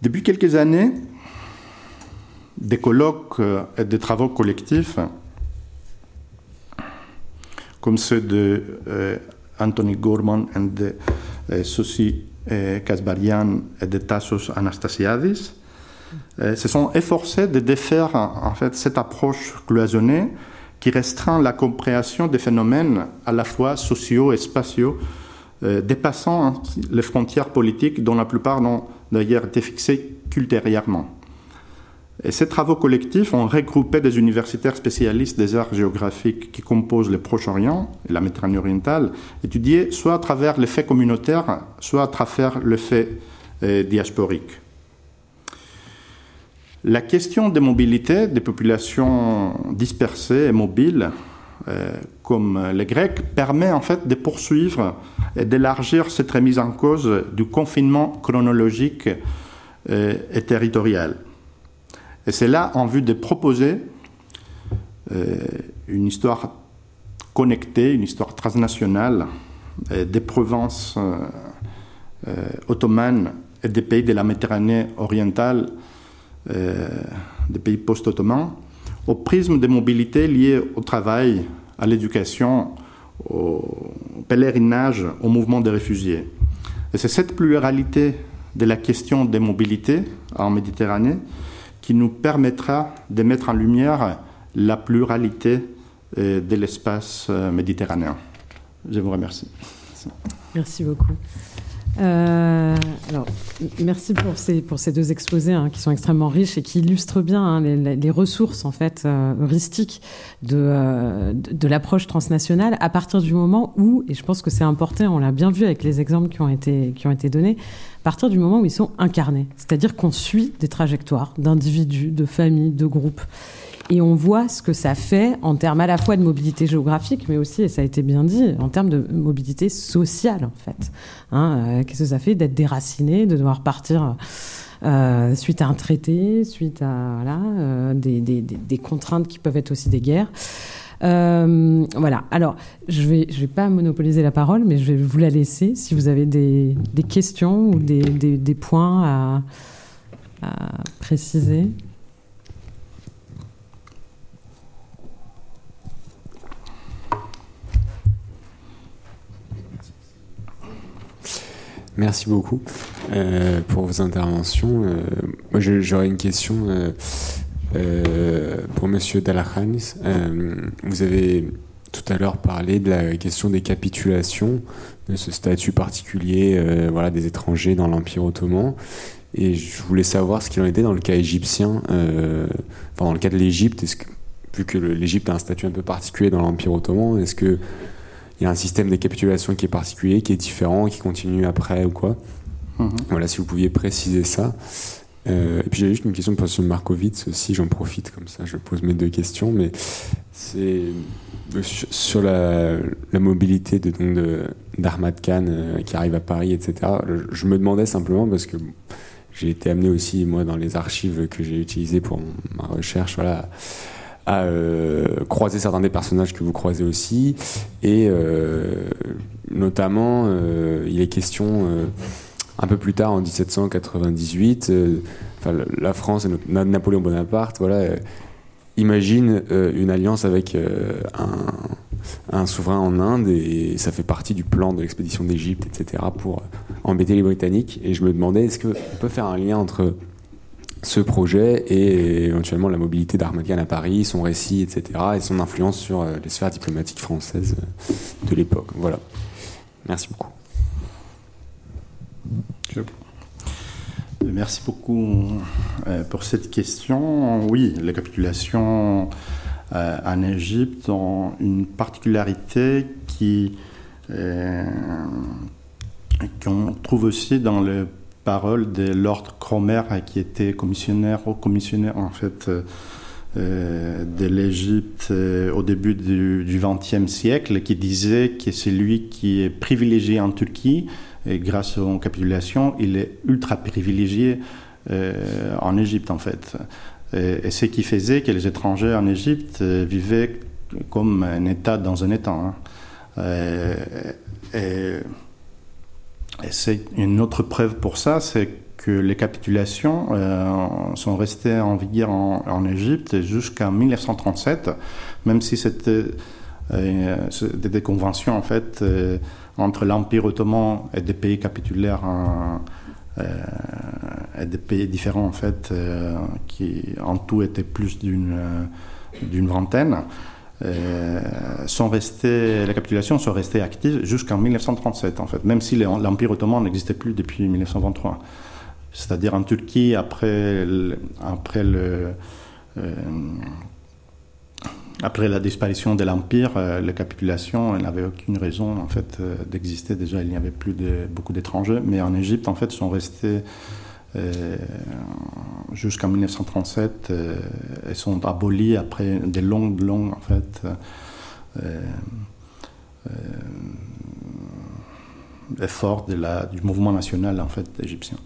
Depuis quelques années, des colloques euh, et des travaux collectifs, comme ceux de Anthony Gorman et de Susi Kasbarian et de Tassos Anastasiadis, se sont efforcés de défaire en fait cette approche cloisonnée qui restreint la compréhension des phénomènes à la fois sociaux et spatiaux, dépassant les frontières politiques dont la plupart ont d'ailleurs été fixées ultérieurement. Et ces travaux collectifs ont regroupé des universitaires spécialistes des arts géographiques qui composent le Proche-Orient et la Méditerranée orientale, étudiés soit à travers l'effet communautaire, soit à travers l'effet euh, diasporique. La question des mobilités des populations dispersées et mobiles, euh, comme les Grecs, permet en fait de poursuivre et d'élargir cette remise en cause du confinement chronologique euh, et territorial. Et c'est là en vue de proposer euh, une histoire connectée, une histoire transnationale euh, des provinces euh, ottomanes et des pays de la Méditerranée orientale, des pays post-ottomans, au prisme des mobilités liées au travail, à l'éducation, au pèlerinage, au mouvement des réfugiés. Et c'est cette pluralité de la question des mobilités en Méditerranée qui nous permettra de mettre en lumière la pluralité euh, de l'espace euh, méditerranéen. Je vous remercie. Merci beaucoup. Euh, alors, merci pour ces, pour ces deux exposés hein, qui sont extrêmement riches et qui illustrent bien hein, les, ressources en fait heuristiques de, de, l'approche transnationale à partir du moment où, et je pense que c'est important, on l'a bien vu avec les exemples qui ont été, qui ont été donnés, partir du moment où ils sont incarnés. C'est-à-dire qu'on suit des trajectoires d'individus, de familles, de groupes. Et on voit ce que ça fait en termes à la fois de mobilité géographique, mais aussi, et ça a été bien dit, en termes de mobilité sociale, en fait. Hein, euh, qu'est-ce que ça fait d'être déraciné, de devoir partir euh, suite à un traité, suite à euh, des, des, contraintes qui peuvent être aussi des guerres voilà. Alors, je vais, je vais pas monopoliser la parole, mais je vais vous la laisser si vous avez des, questions ou des points à, à, préciser. Merci beaucoup euh, pour vos interventions. Euh, moi, j'aurais une question. Euh, pour Monsieur Dalahanis, euh, vous avez tout à l'heure parlé de la question des capitulations, de ce statut particulier voilà, des étrangers dans l'Empire ottoman. Et je voulais savoir ce qu'il en était dans le cas égyptien, enfin, dans le cas de l'Égypte, que, vu que l'Égypte a un statut un peu particulier dans l'Empire ottoman, est-ce qu'il y a un système de capitulation qui est particulier, qui est différent, qui continue après ou quoi mm-hmm. Voilà, si vous pouviez préciser ça. Euh, et puis j'ai juste une question pour M. Markovitz aussi, j'en profite comme ça, je pose mes deux questions, mais c'est sur la, mobilité de, d'Ahmad Khan euh, qui arrive à Paris, etc. Je me demandais simplement parce que j'ai été amené aussi, moi, dans les archives que j'ai utilisées pour ma recherche, voilà, à euh, croiser certains des personnages que vous croisez aussi, et notamment, il est question un peu plus tard, en 1798, euh, la France et Napoléon Bonaparte, voilà, euh, imagine euh, une alliance avec un, souverain en Inde et ça fait partie du plan de l'expédition d'Égypte, etc., pour embêter les Britanniques. Et je me demandais, est-ce qu'on peut faire un lien entre ce projet et éventuellement la mobilité d'Ahmad à Paris, son récit, etc., et son influence sur les sphères diplomatiques françaises de l'époque. Voilà. Merci beaucoup. Merci beaucoup euh, pour cette question. Oui, les capitulations euh, en Égypte ont une particularité qui euh, qu'on trouve aussi dans les paroles de Lord Cromer, qui était commissionnaire, au commissionnaire en fait de l'Égypte au début du XXe siècle, qui disait que c'est lui qui est privilégié en Turquie et grâce aux capitulations, il est ultra privilégié euh, en Égypte en fait. Et, ce qui faisait que les étrangers en Égypte euh, vivaient comme un État dans un État. Hein. Euh, et, c'est une autre preuve pour ça, c'est que les capitulations sont restées en vigueur en, Égypte jusqu'en 1937, même si c'était des, conventions en fait entre l'Empire ottoman et des pays capitulaires et des pays différents en fait qui en tout étaient plus d'une d'une vingtaine. Sont restés, les capitulations sont restées actives jusqu'en 1937 en fait, même si l'Empire ottoman n'existait plus depuis 1923 c'est-à-dire en Turquie, après, après, le, euh, après la disparition de l'Empire, euh, la capitulation n'avait aucune raison en fait, euh, d'exister. Déjà, il n'y avait plus beaucoup d'étrangers, mais en Égypte, en fait, sont restés jusqu'en 1937 et sont abolis après des longues, longues en fait, efforts de la, du mouvement national en fait, égyptien.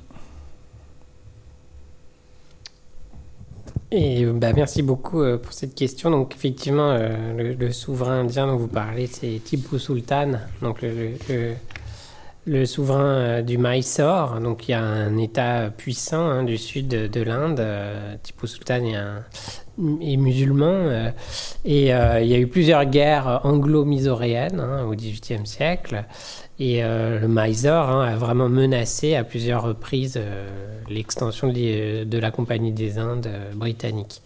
Et bah, merci beaucoup euh, pour cette question. Donc effectivement, euh, le, souverain indien dont vous parlez, c'est Tipu Sultan, donc le, souverain euh, du Mysore. Donc il y a un État puissant hein, du sud de, l'Inde. Tipu Sultan est, musulman et il y a eu plusieurs guerres anglo-misoréennes hein, au XVIIIe siècle. Et euh, le Mysore hein, a vraiment menacé à plusieurs reprises euh, l'extension de, la Compagnie des Indes euh, britannique.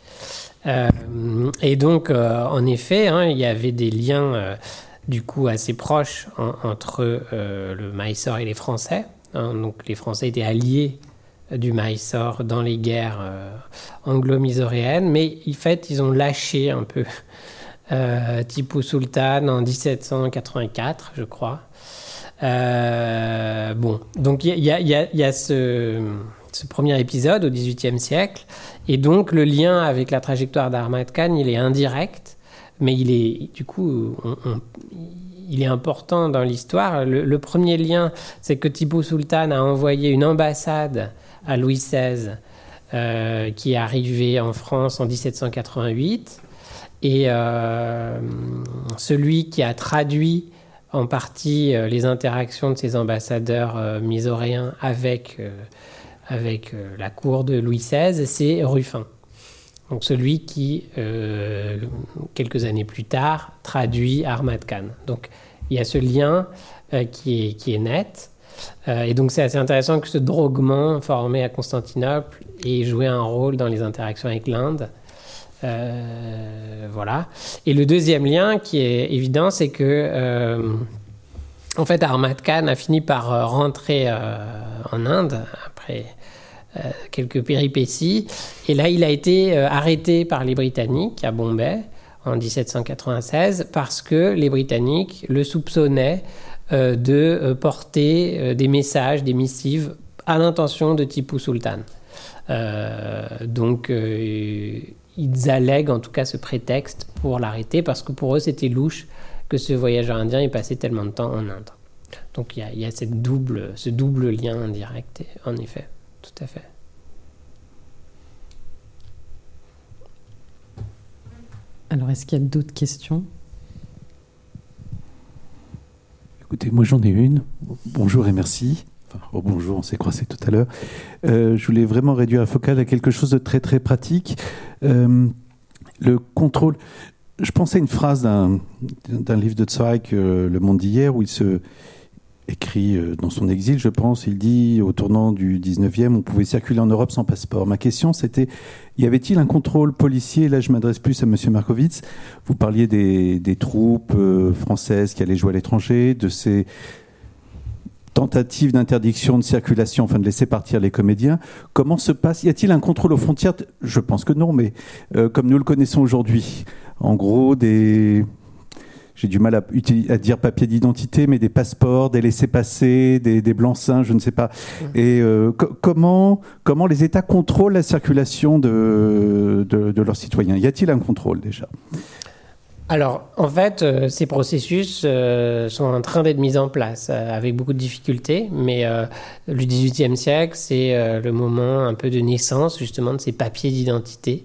et donc, en effet, hein, il y avait des liens du coup assez proches entre le Mysore et les Français. Hein. donc, les Français étaient alliés du Mysore dans les guerres anglo-misoréennes, mais en fait, ils ont lâché un peu Tipu Sultan en 1784, je crois. Euh, bon, donc il y a, ce, premier épisode au XVIIIe siècle, et donc le lien avec la trajectoire d'Ahmad Khan, il est indirect, mais il est du coup, il est important dans l'histoire. Le, premier lien, c'est que Tipu Sultan a envoyé une ambassade à Louis XVI, euh, qui est arrivé en France en 1788, et euh, celui qui a traduit en partie euh, les interactions de ces ambassadeurs misoréens avec, avec la cour de Louis XVI, c'est Ruffin. Donc celui qui, quelques années plus tard, traduit Ahmad Khan. Donc il y a ce lien qui, est, qui est net. et donc c'est assez intéressant que ce droguement formé à Constantinople ait joué un rôle dans les interactions avec l'Inde. Euh, voilà. Et le deuxième lien qui est évident, c'est que euh, en fait, Ahmad Khan a fini par euh, rentrer en Inde après quelques péripéties. Et là, il a été arrêté par les Britanniques à Bombay en 1796 parce que les Britanniques le soupçonnaient de porter des messages, des missives à l'intention de Tipu Sultan. donc, ils allèguent en tout cas ce prétexte pour l'arrêter parce que pour eux c'était louche que ce voyageur indien ait passé tellement de temps en Inde. Donc il y a, cette double, ce double lien indirect, en effet, tout à fait. Alors est-ce qu'il y a d'autres questions? Écoutez, moi j'en ai une. Bonjour et merci. Oh, bonjour, on s'est croisé tout à l'heure. Euh, je voulais vraiment réduire la focale à quelque chose de très très pratique. Euh, le contrôle. Je pensais à une phrase d'un livre de Zweig, Le Monde d'hier, où il se écrit dans son exil, je pense, il dit au tournant du 19e, on pouvait circuler en Europe sans passeport. Ma question, c'était, y avait-il un contrôle policier? Là, je m'adresse plus à M. Markovitz. Vous parliez des, des troupes françaises qui allaient jouer à l'étranger, de ces tentative d'interdiction de circulation, enfin de laisser partir les comédiens. Comment se passe? Y a-t-il un contrôle aux frontières? Je pense que non, mais euh, comme nous le connaissons aujourd'hui, en gros, des j'ai du mal à, à dire papier d'identité, mais des passeports, des laissés-passer, des, des blancs-seings, je ne sais pas. Et euh, comment, comment les États contrôlent la circulation de, de, de leurs citoyens? Y a-t-il un contrôle déjà? Alors, en fait, euh, ces processus euh, sont en train d'être mis en place euh, avec beaucoup de difficultés, mais le XVIIIe siècle, c'est le moment un peu de naissance justement de ces papiers d'identité.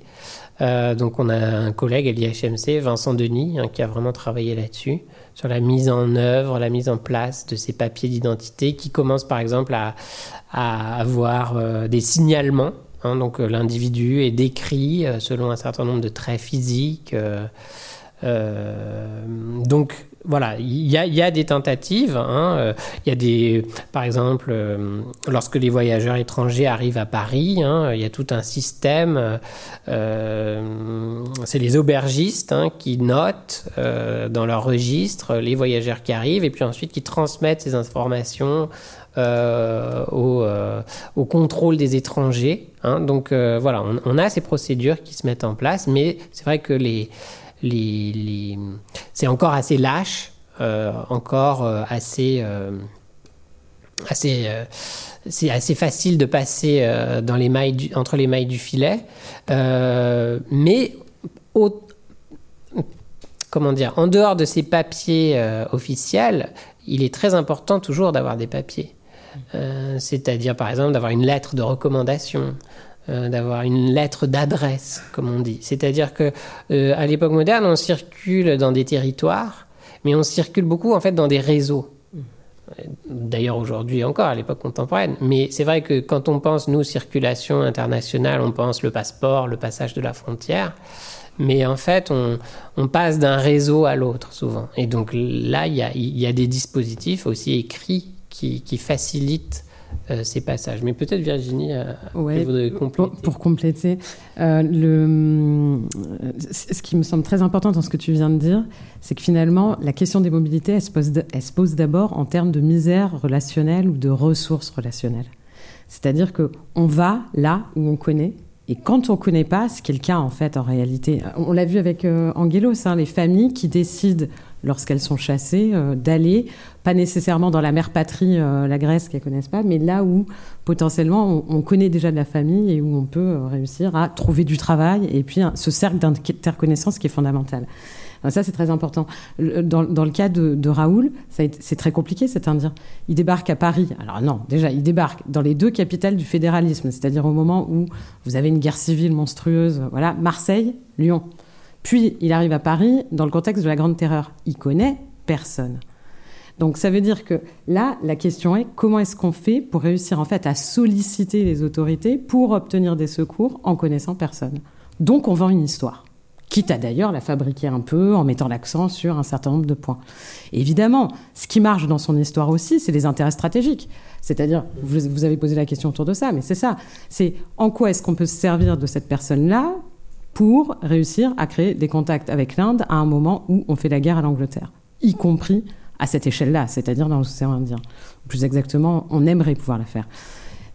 Donc, on a un collègue à l'IHMC, Vincent Denis, hein, qui a vraiment travaillé là-dessus, sur la mise en œuvre, la mise en place de ces papiers d'identité qui commencent par exemple à, avoir des signalements. Hein. donc, l'individu est décrit selon un certain nombre de traits physiques. donc voilà, il y, a, des tentatives. Hein, euh, il y a des, par exemple, euh, lorsque les voyageurs étrangers arrivent à Paris, hein, il y a tout un système. Euh, c'est les aubergistes hein, qui notent dans leur registre les voyageurs qui arrivent et puis ensuite qui transmettent ces informations au, au, contrôle des étrangers. donc voilà, on, on, a ces procédures qui se mettent en place, mais c'est vrai que les c'est encore assez lâche, euh, encore euh, assez, euh, assez facile de passer dans les mailles entre les mailles du filet, mais comment dire, en dehors de ces papiers officiels, il est très important toujours d'avoir des papiers. C'est-à-dire, par exemple, d'avoir une lettre de recommandation, d'avoir une lettre d'adresse, comme on dit. C'est-à-dire que euh, à l'époque moderne, on circule dans des territoires, mais on circule beaucoup en fait dans des réseaux. D'ailleurs aujourd'hui encore à l'époque contemporaine. Mais c'est vrai que quand on pense nous circulation internationale, on pense le passeport, le passage de la frontière. Mais en fait, on, passe d'un réseau à l'autre souvent. Et donc là, il y a, y a, des dispositifs aussi écrits qui facilitent euh, ces passages. Mais peut-être Virginie, euh, voudrait compléter. Pour, compléter, euh, le, ce qui me semble très important dans ce que tu viens de dire, c'est que finalement, la question des mobilités, elle se pose, elle se pose d'abord en termes de misère relationnelle ou de ressources relationnelles. C'est-à-dire qu'on va là où on connaît, et quand on ne connaît pas, ce qui est le cas en fait en réalité, on l'a vu avec euh, Angelos, hein, les familles qui décident lorsqu'elles sont chassées, euh, d'aller, pas nécessairement dans la mère patrie, euh, la Grèce qu'elles connaissent pas, mais là où potentiellement on, connaît déjà de la famille et où on peut euh, réussir à trouver du travail et puis ce cercle d'interconnaissance qui est fondamental. ça, c'est très important. Dans, le cas de, Raoul, c'est très compliqué, cet Indien. Il débarque à Paris. Alors non, déjà, il débarque dans les deux capitales du fédéralisme, c'est-à-dire au moment où vous avez une guerre civile monstrueuse. Voilà, Marseille, Lyon. Puis il arrive à Paris dans le contexte de la Grande Terreur. Il connaît personne. Donc ça veut dire que là, la question est comment est-ce qu'on fait pour réussir en fait à solliciter les autorités pour obtenir des secours en connaissant personne? Donc on vend une histoire, quitte à d'ailleurs la fabriquer un peu en mettant l'accent sur un certain nombre de points. évidemment, ce qui marche dans son histoire aussi, c'est les intérêts stratégiques. C'est-à-dire, vous avez posé la question autour de ça, mais c'est ça. C'est en quoi est-ce qu'on peut se servir de cette personne-là pour réussir à créer des contacts avec l'Inde à un moment où on fait la guerre à l'Angleterre, y compris à cette échelle-là, c'est-à-dire dans l'océan Indien. Plus exactement, on aimerait pouvoir la faire.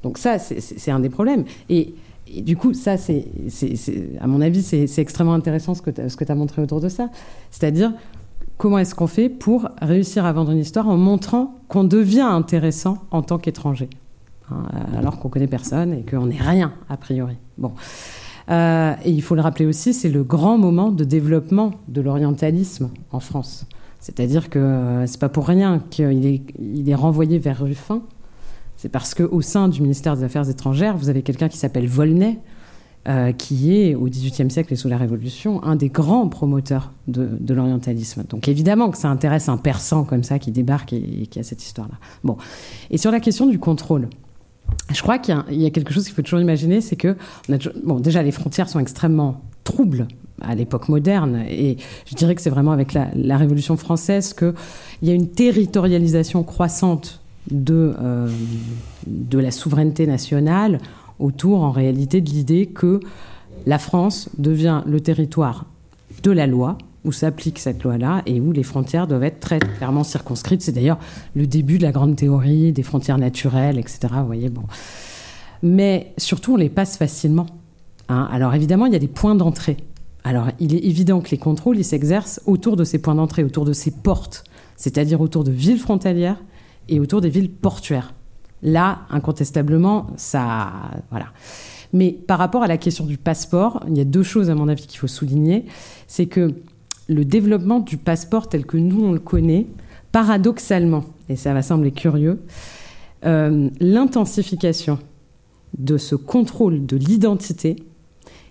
Donc ça, c'est un des problèmes. Et, du coup, ça, c'est, à mon avis, c'est extrêmement intéressant ce que tu as montré autour de ça. C'est-à-dire, comment est-ce qu'on fait pour réussir à vendre une histoire en montrant qu'on devient intéressant en tant qu'étranger, hein, alors qu'on connaît personne et qu'on n'est rien, a priori. Bon. Euh, et il faut le rappeler aussi, c'est le grand moment de développement de l'orientalisme en France. C'est-à-dire que euh, c'est pas pour rien qu'il est, renvoyé vers Ruffin. C'est parce qu'au sein du ministère des Affaires étrangères, vous avez quelqu'un qui s'appelle Volney, euh, qui est, au XVIIIe siècle et sous la Révolution, un des grands promoteurs de, l'orientalisme. Donc évidemment que ça intéresse un persan comme ça qui débarque et, et qui a cette histoire-là. Bon. Et sur la question du contrôle, je crois qu'il y, a quelque chose qu'il faut toujours imaginer, c'est que bon, déjà les frontières sont extrêmement troubles à l'époque moderne, et je dirais que c'est vraiment avec la, Révolution française qu'il y a une territorialisation croissante de, euh, de la souveraineté nationale autour, en réalité, de l'idée que la France devient le territoire de la loi, où s'applique cette loi-là et où les frontières doivent être très clairement circonscrites. C'est d'ailleurs le début de la grande théorie des frontières naturelles, etc. Vous voyez, bon. Mais surtout, on les passe facilement. Hein. Alors évidemment, il y a des points d'entrée. Alors il est évident que les contrôles, ils s'exercent autour de ces points d'entrée, autour de ces portes, c'est-à-dire autour de villes frontalières et autour des villes portuaires. Là, incontestablement, ça... Voilà. Mais par rapport à la question du passeport, il y a deux choses, à mon avis, qu'il faut souligner. C'est que le développement du passeport tel que nous on le connaît, paradoxalement, et ça va sembler curieux, euh, l'intensification de ce contrôle de l'identité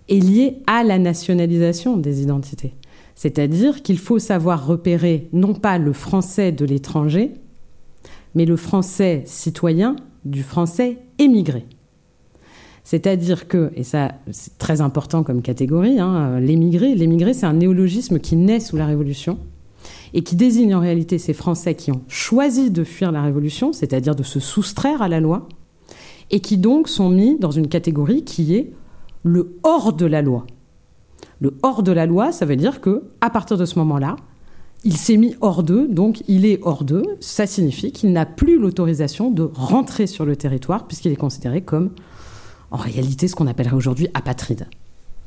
est liée à la nationalisation des identités. C'est-à-dire qu'il faut savoir repérer non pas le français de l'étranger, mais le français citoyen du français émigré. C'est-à-dire que, et ça c'est très important comme catégorie, hein, l'émigré, l'émigré c'est un néologisme qui naît sous la Révolution et qui désigne en réalité ces Français qui ont choisi de fuir la Révolution, c'est-à-dire de se soustraire à la loi, et qui donc sont mis dans une catégorie qui est le hors de la loi. Le hors de la loi, ça veut dire que à partir de ce moment-là, il s'est mis hors d'eux, donc il est hors d'eux. Ça signifie qu'il n'a plus l'autorisation de rentrer sur le territoire puisqu'il est considéré comme, en réalité, ce qu'on appellerait aujourd'hui apatride.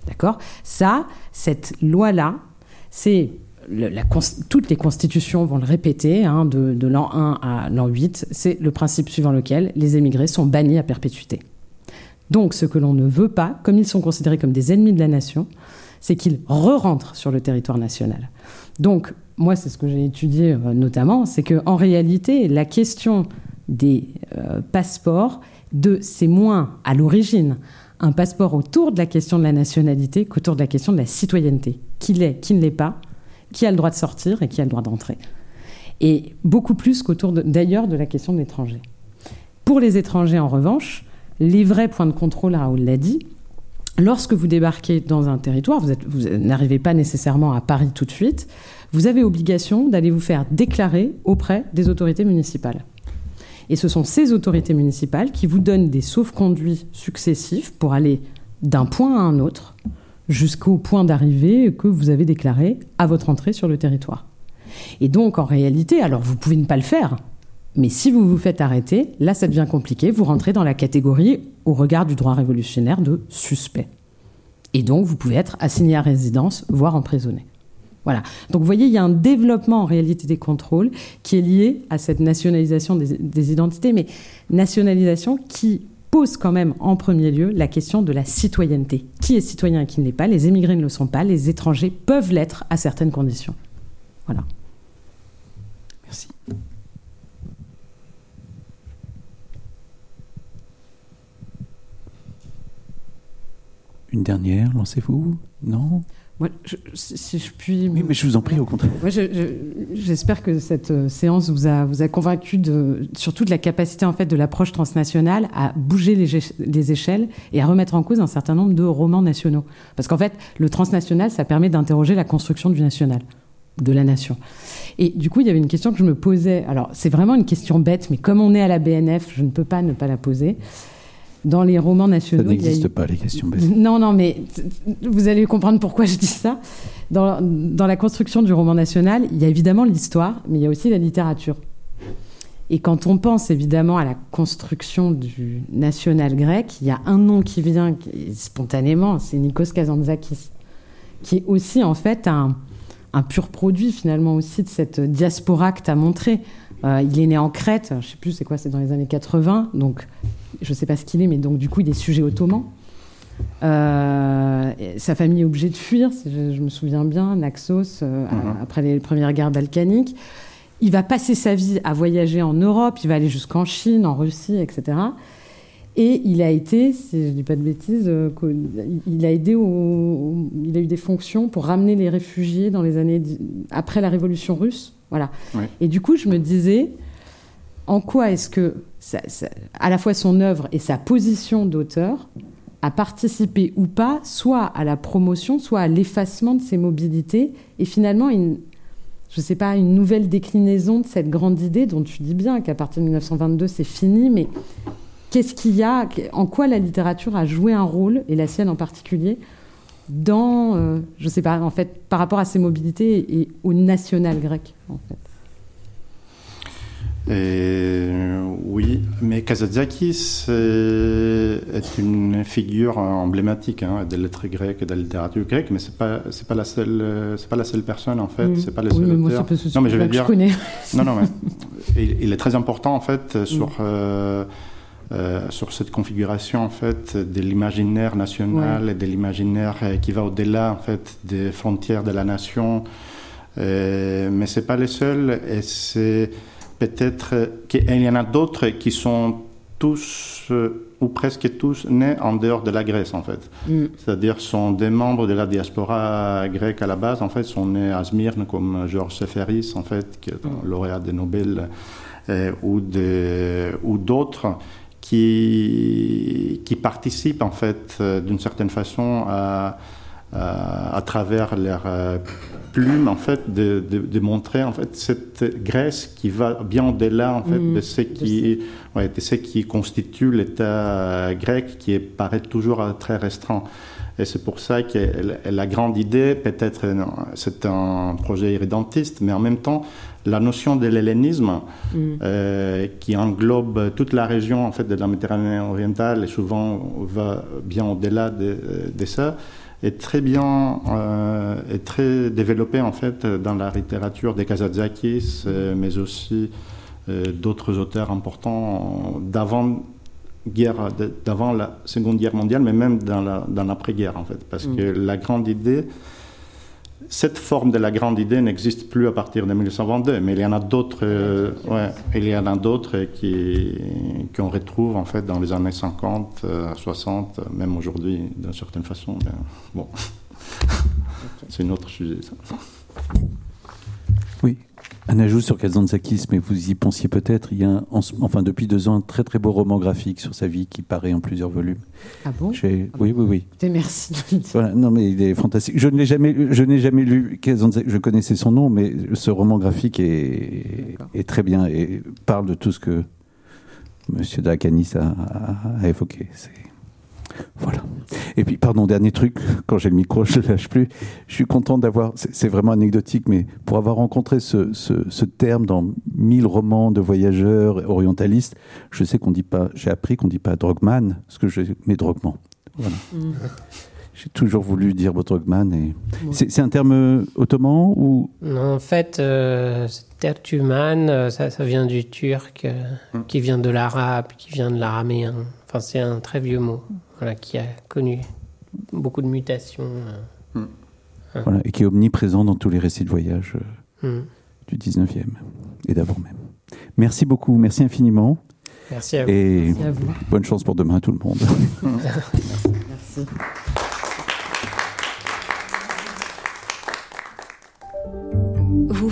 D'accord? Ça, cette loi-là, c'est toutes les constitutions vont le répéter, hein, de, l'an 1 à l'an 8, c'est le principe suivant lequel les émigrés sont bannis à perpétuité. Donc ce que l'on ne veut pas, comme ils sont considérés comme des ennemis de la nation, c'est qu'ils re-rentrent sur le territoire national. Donc moi, c'est ce que j'ai étudié euh, notamment, c'est qu'en réalité, la question des euh, passeports, de, c'est moins à l'origine un passeport autour de la question de la nationalité qu'autour de la question de la citoyenneté. Qui l'est, qui ne l'est pas, qui a le droit de sortir et qui a le droit d'entrer. Et beaucoup plus qu'autour d'ailleurs de, la question de l'étranger. Pour les étrangers, en revanche, les vrais points de contrôle, Raoul l'a dit, lorsque vous débarquez dans un territoire, vous, vous n'arrivez pas nécessairement à Paris tout de suite, vous avez obligation d'aller vous faire déclarer auprès des autorités municipales. Et ce sont ces autorités municipales qui vous donnent des sauf-conduits successifs pour aller d'un point à un autre jusqu'au point d'arrivée que vous avez déclaré à votre entrée sur le territoire. Et donc, en réalité, alors vous pouvez ne pas le faire, mais si vous vous faites arrêter, là, ça devient compliqué. Vous rentrez dans la catégorie, au regard du droit révolutionnaire, de suspect. Et donc, vous pouvez être assigné à résidence, voire emprisonné. Voilà. Donc, vous voyez, il y a un développement en réalité des contrôles qui est lié à cette nationalisation des, des identités, mais nationalisation qui pose quand même en premier lieu la question de la citoyenneté. Qui est citoyen et qui ne l'est pas? Les émigrés ne le sont pas, les étrangers peuvent l'être à certaines conditions. Voilà. Merci. Une dernière, lancez-vous? Non? Moi, si je puis. Oui, mais je vous en prie, au contraire. J'espère que cette euh, séance vous a, vous a convaincu de, surtout de la capacité en fait de l'approche transnationale à bouger les, les, échelles et à remettre en cause un certain nombre de romans nationaux. Parce qu'en fait, le transnational, ça permet d'interroger la construction du national, de la nation. Et du coup, il y avait une question que je me posais. Alors, c'est vraiment une question bête, mais comme on est à la BNF, je ne peux pas ne pas la poser dans les romans nationaux. Ça n'existe pas, les questions bêtes. [laughs] Non, non, mais vous allez comprendre pourquoi je dis ça. Dans, dans, la construction du roman national, il y a évidemment l'histoire, mais il y a aussi la littérature. Et quand on pense évidemment à la construction du national grec, il y a un nom qui vient spontanément, c'est Nikos Kazantzakis, qui est aussi en fait un, un pur produit finalement aussi de cette diaspora que tu as montré. Euh, il est né en Crète, je sais plus c'est quoi, c'est dans les années 80, donc je ne sais pas ce qu'il est, mais donc du coup il est sujet ottoman. Euh, sa famille est obligée de fuir, je, me souviens bien, Naxos, euh, mhm. après les premières guerres balkaniques. Il va passer sa vie à voyager en Europe, il va aller jusqu'en Chine, en Russie, etc. Et il a été, si je ne dis pas de bêtises, il a aidé au, il a eu des fonctions pour ramener les réfugiés dans les années après la révolution russe voilà. Et du coup, je me disais, en quoi est-ce que, à la fois son œuvre et sa position d'auteur, a participé ou pas, soit à la promotion, soit à l'effacement de ses mobilités, et finalement une, je sais pas, une nouvelle déclinaison de cette grande idée dont tu dis bien qu'à partir de 1922 c'est fini, mais qu'est-ce qu'il y a, en quoi la littérature a joué un rôle, et la sienne en particulier, dans, je euh, je sais pas, en fait, par rapport à ses mobilités et au national grec, en fait. oui, mais Kazadzakis est une figure emblématique hein, des lettres grecques et de la littérature grecque, mais c'est pas c'est pas la seule c'est pas la seule personne en fait, c'est pas le seul oui, mais non, mais je vais dire, je connais. non, non, mais [laughs] il, est très important en fait sur euh, euh, sur cette configuration en fait de l'imaginaire national et de l'imaginaire euh, qui va au-delà en fait des frontières de la nation. Euh, mais c'est pas les seuls et c'est peut-être qu'il y en a d'autres qui sont tous ou presque tous nés en dehors de la Grèce en fait. Mm. C'est-à-dire sont des membres de la diaspora grecque à la base en fait sont nés à Smyrne comme Georges Seferis en fait qui est mm. lauréat des Nobel ou d'autres qui, qui participent en fait d'une certaine façon à, à, travers leurs plumes en fait de, de, montrer en fait cette Grèce qui va bien au-delà en fait de ce qui ouais, de ce qui constitue l'État grec qui paraît toujours très restreint. Et c'est pour ça que la grande idée, peut-être, c'est un projet irrédentiste, mais en même temps, la notion de l'hellénisme, mm. euh, qui englobe toute la région en fait de la Méditerranée orientale et souvent va bien au-delà de, de, ça, est très bien euh, est très développée en fait dans la littérature des Kazadzakis, euh, mais aussi euh, d'autres auteurs importants d'avant guerre d'avant la Seconde Guerre mondiale, mais même dans l'après-guerre, en fait. Parce mm. que la grande idée, cette forme de la grande idée n'existe plus à partir de 1922, mais il y en a d'autres, euh, ouais, il y en a d'autres qui qu'on retrouve en fait dans les années 50, 60, euh, même aujourd'hui d'une certaine façon. bon, [laughs] c'est un autre sujet. Ça. Oui, un ajout sur Kazantzakis, mais vous y pensiez peut-être. Il y a, enfin, depuis deux ans, un très très beau roman graphique sur sa vie qui paraît en plusieurs volumes. Ah bon? Oui, oui, oui. merci. Voilà, non, mais il est fantastique. Je ne l'ai jamais, je n'ai jamais lu Kazantzakis. Je connaissais son nom, mais ce roman graphique est, est très bien et parle de tout ce que Monsieur Dakanis a, a, a évoqué. C'est voilà. Et puis, pardon, dernier truc, quand j'ai le micro, [laughs] je ne lâche plus. Je suis content d'avoir, c'est vraiment anecdotique, mais pour avoir rencontré ce, ce, terme dans mille romans de voyageurs orientalistes, je sais qu'on dit pas, j'ai appris qu'on dit pas drogman, ce que je mets drogman. Voilà. Mm. J'ai toujours voulu dire. Et... C'est un terme ottoman ou? En fait, euh, tertuman, euh, ça, ça, vient du turc, euh, mm. qui vient de l'arabe, qui vient de l'araméen. Enfin, c'est un très vieux mot voilà, qui a connu beaucoup de mutations. Euh, hmm. hein. Voilà, et qui est omniprésent dans tous les récits de voyage euh, hmm. du 19e et d'avant même. Merci beaucoup, merci infiniment. Merci à vous. Et merci à vous. bonne chance pour demain tout le monde. [laughs] merci.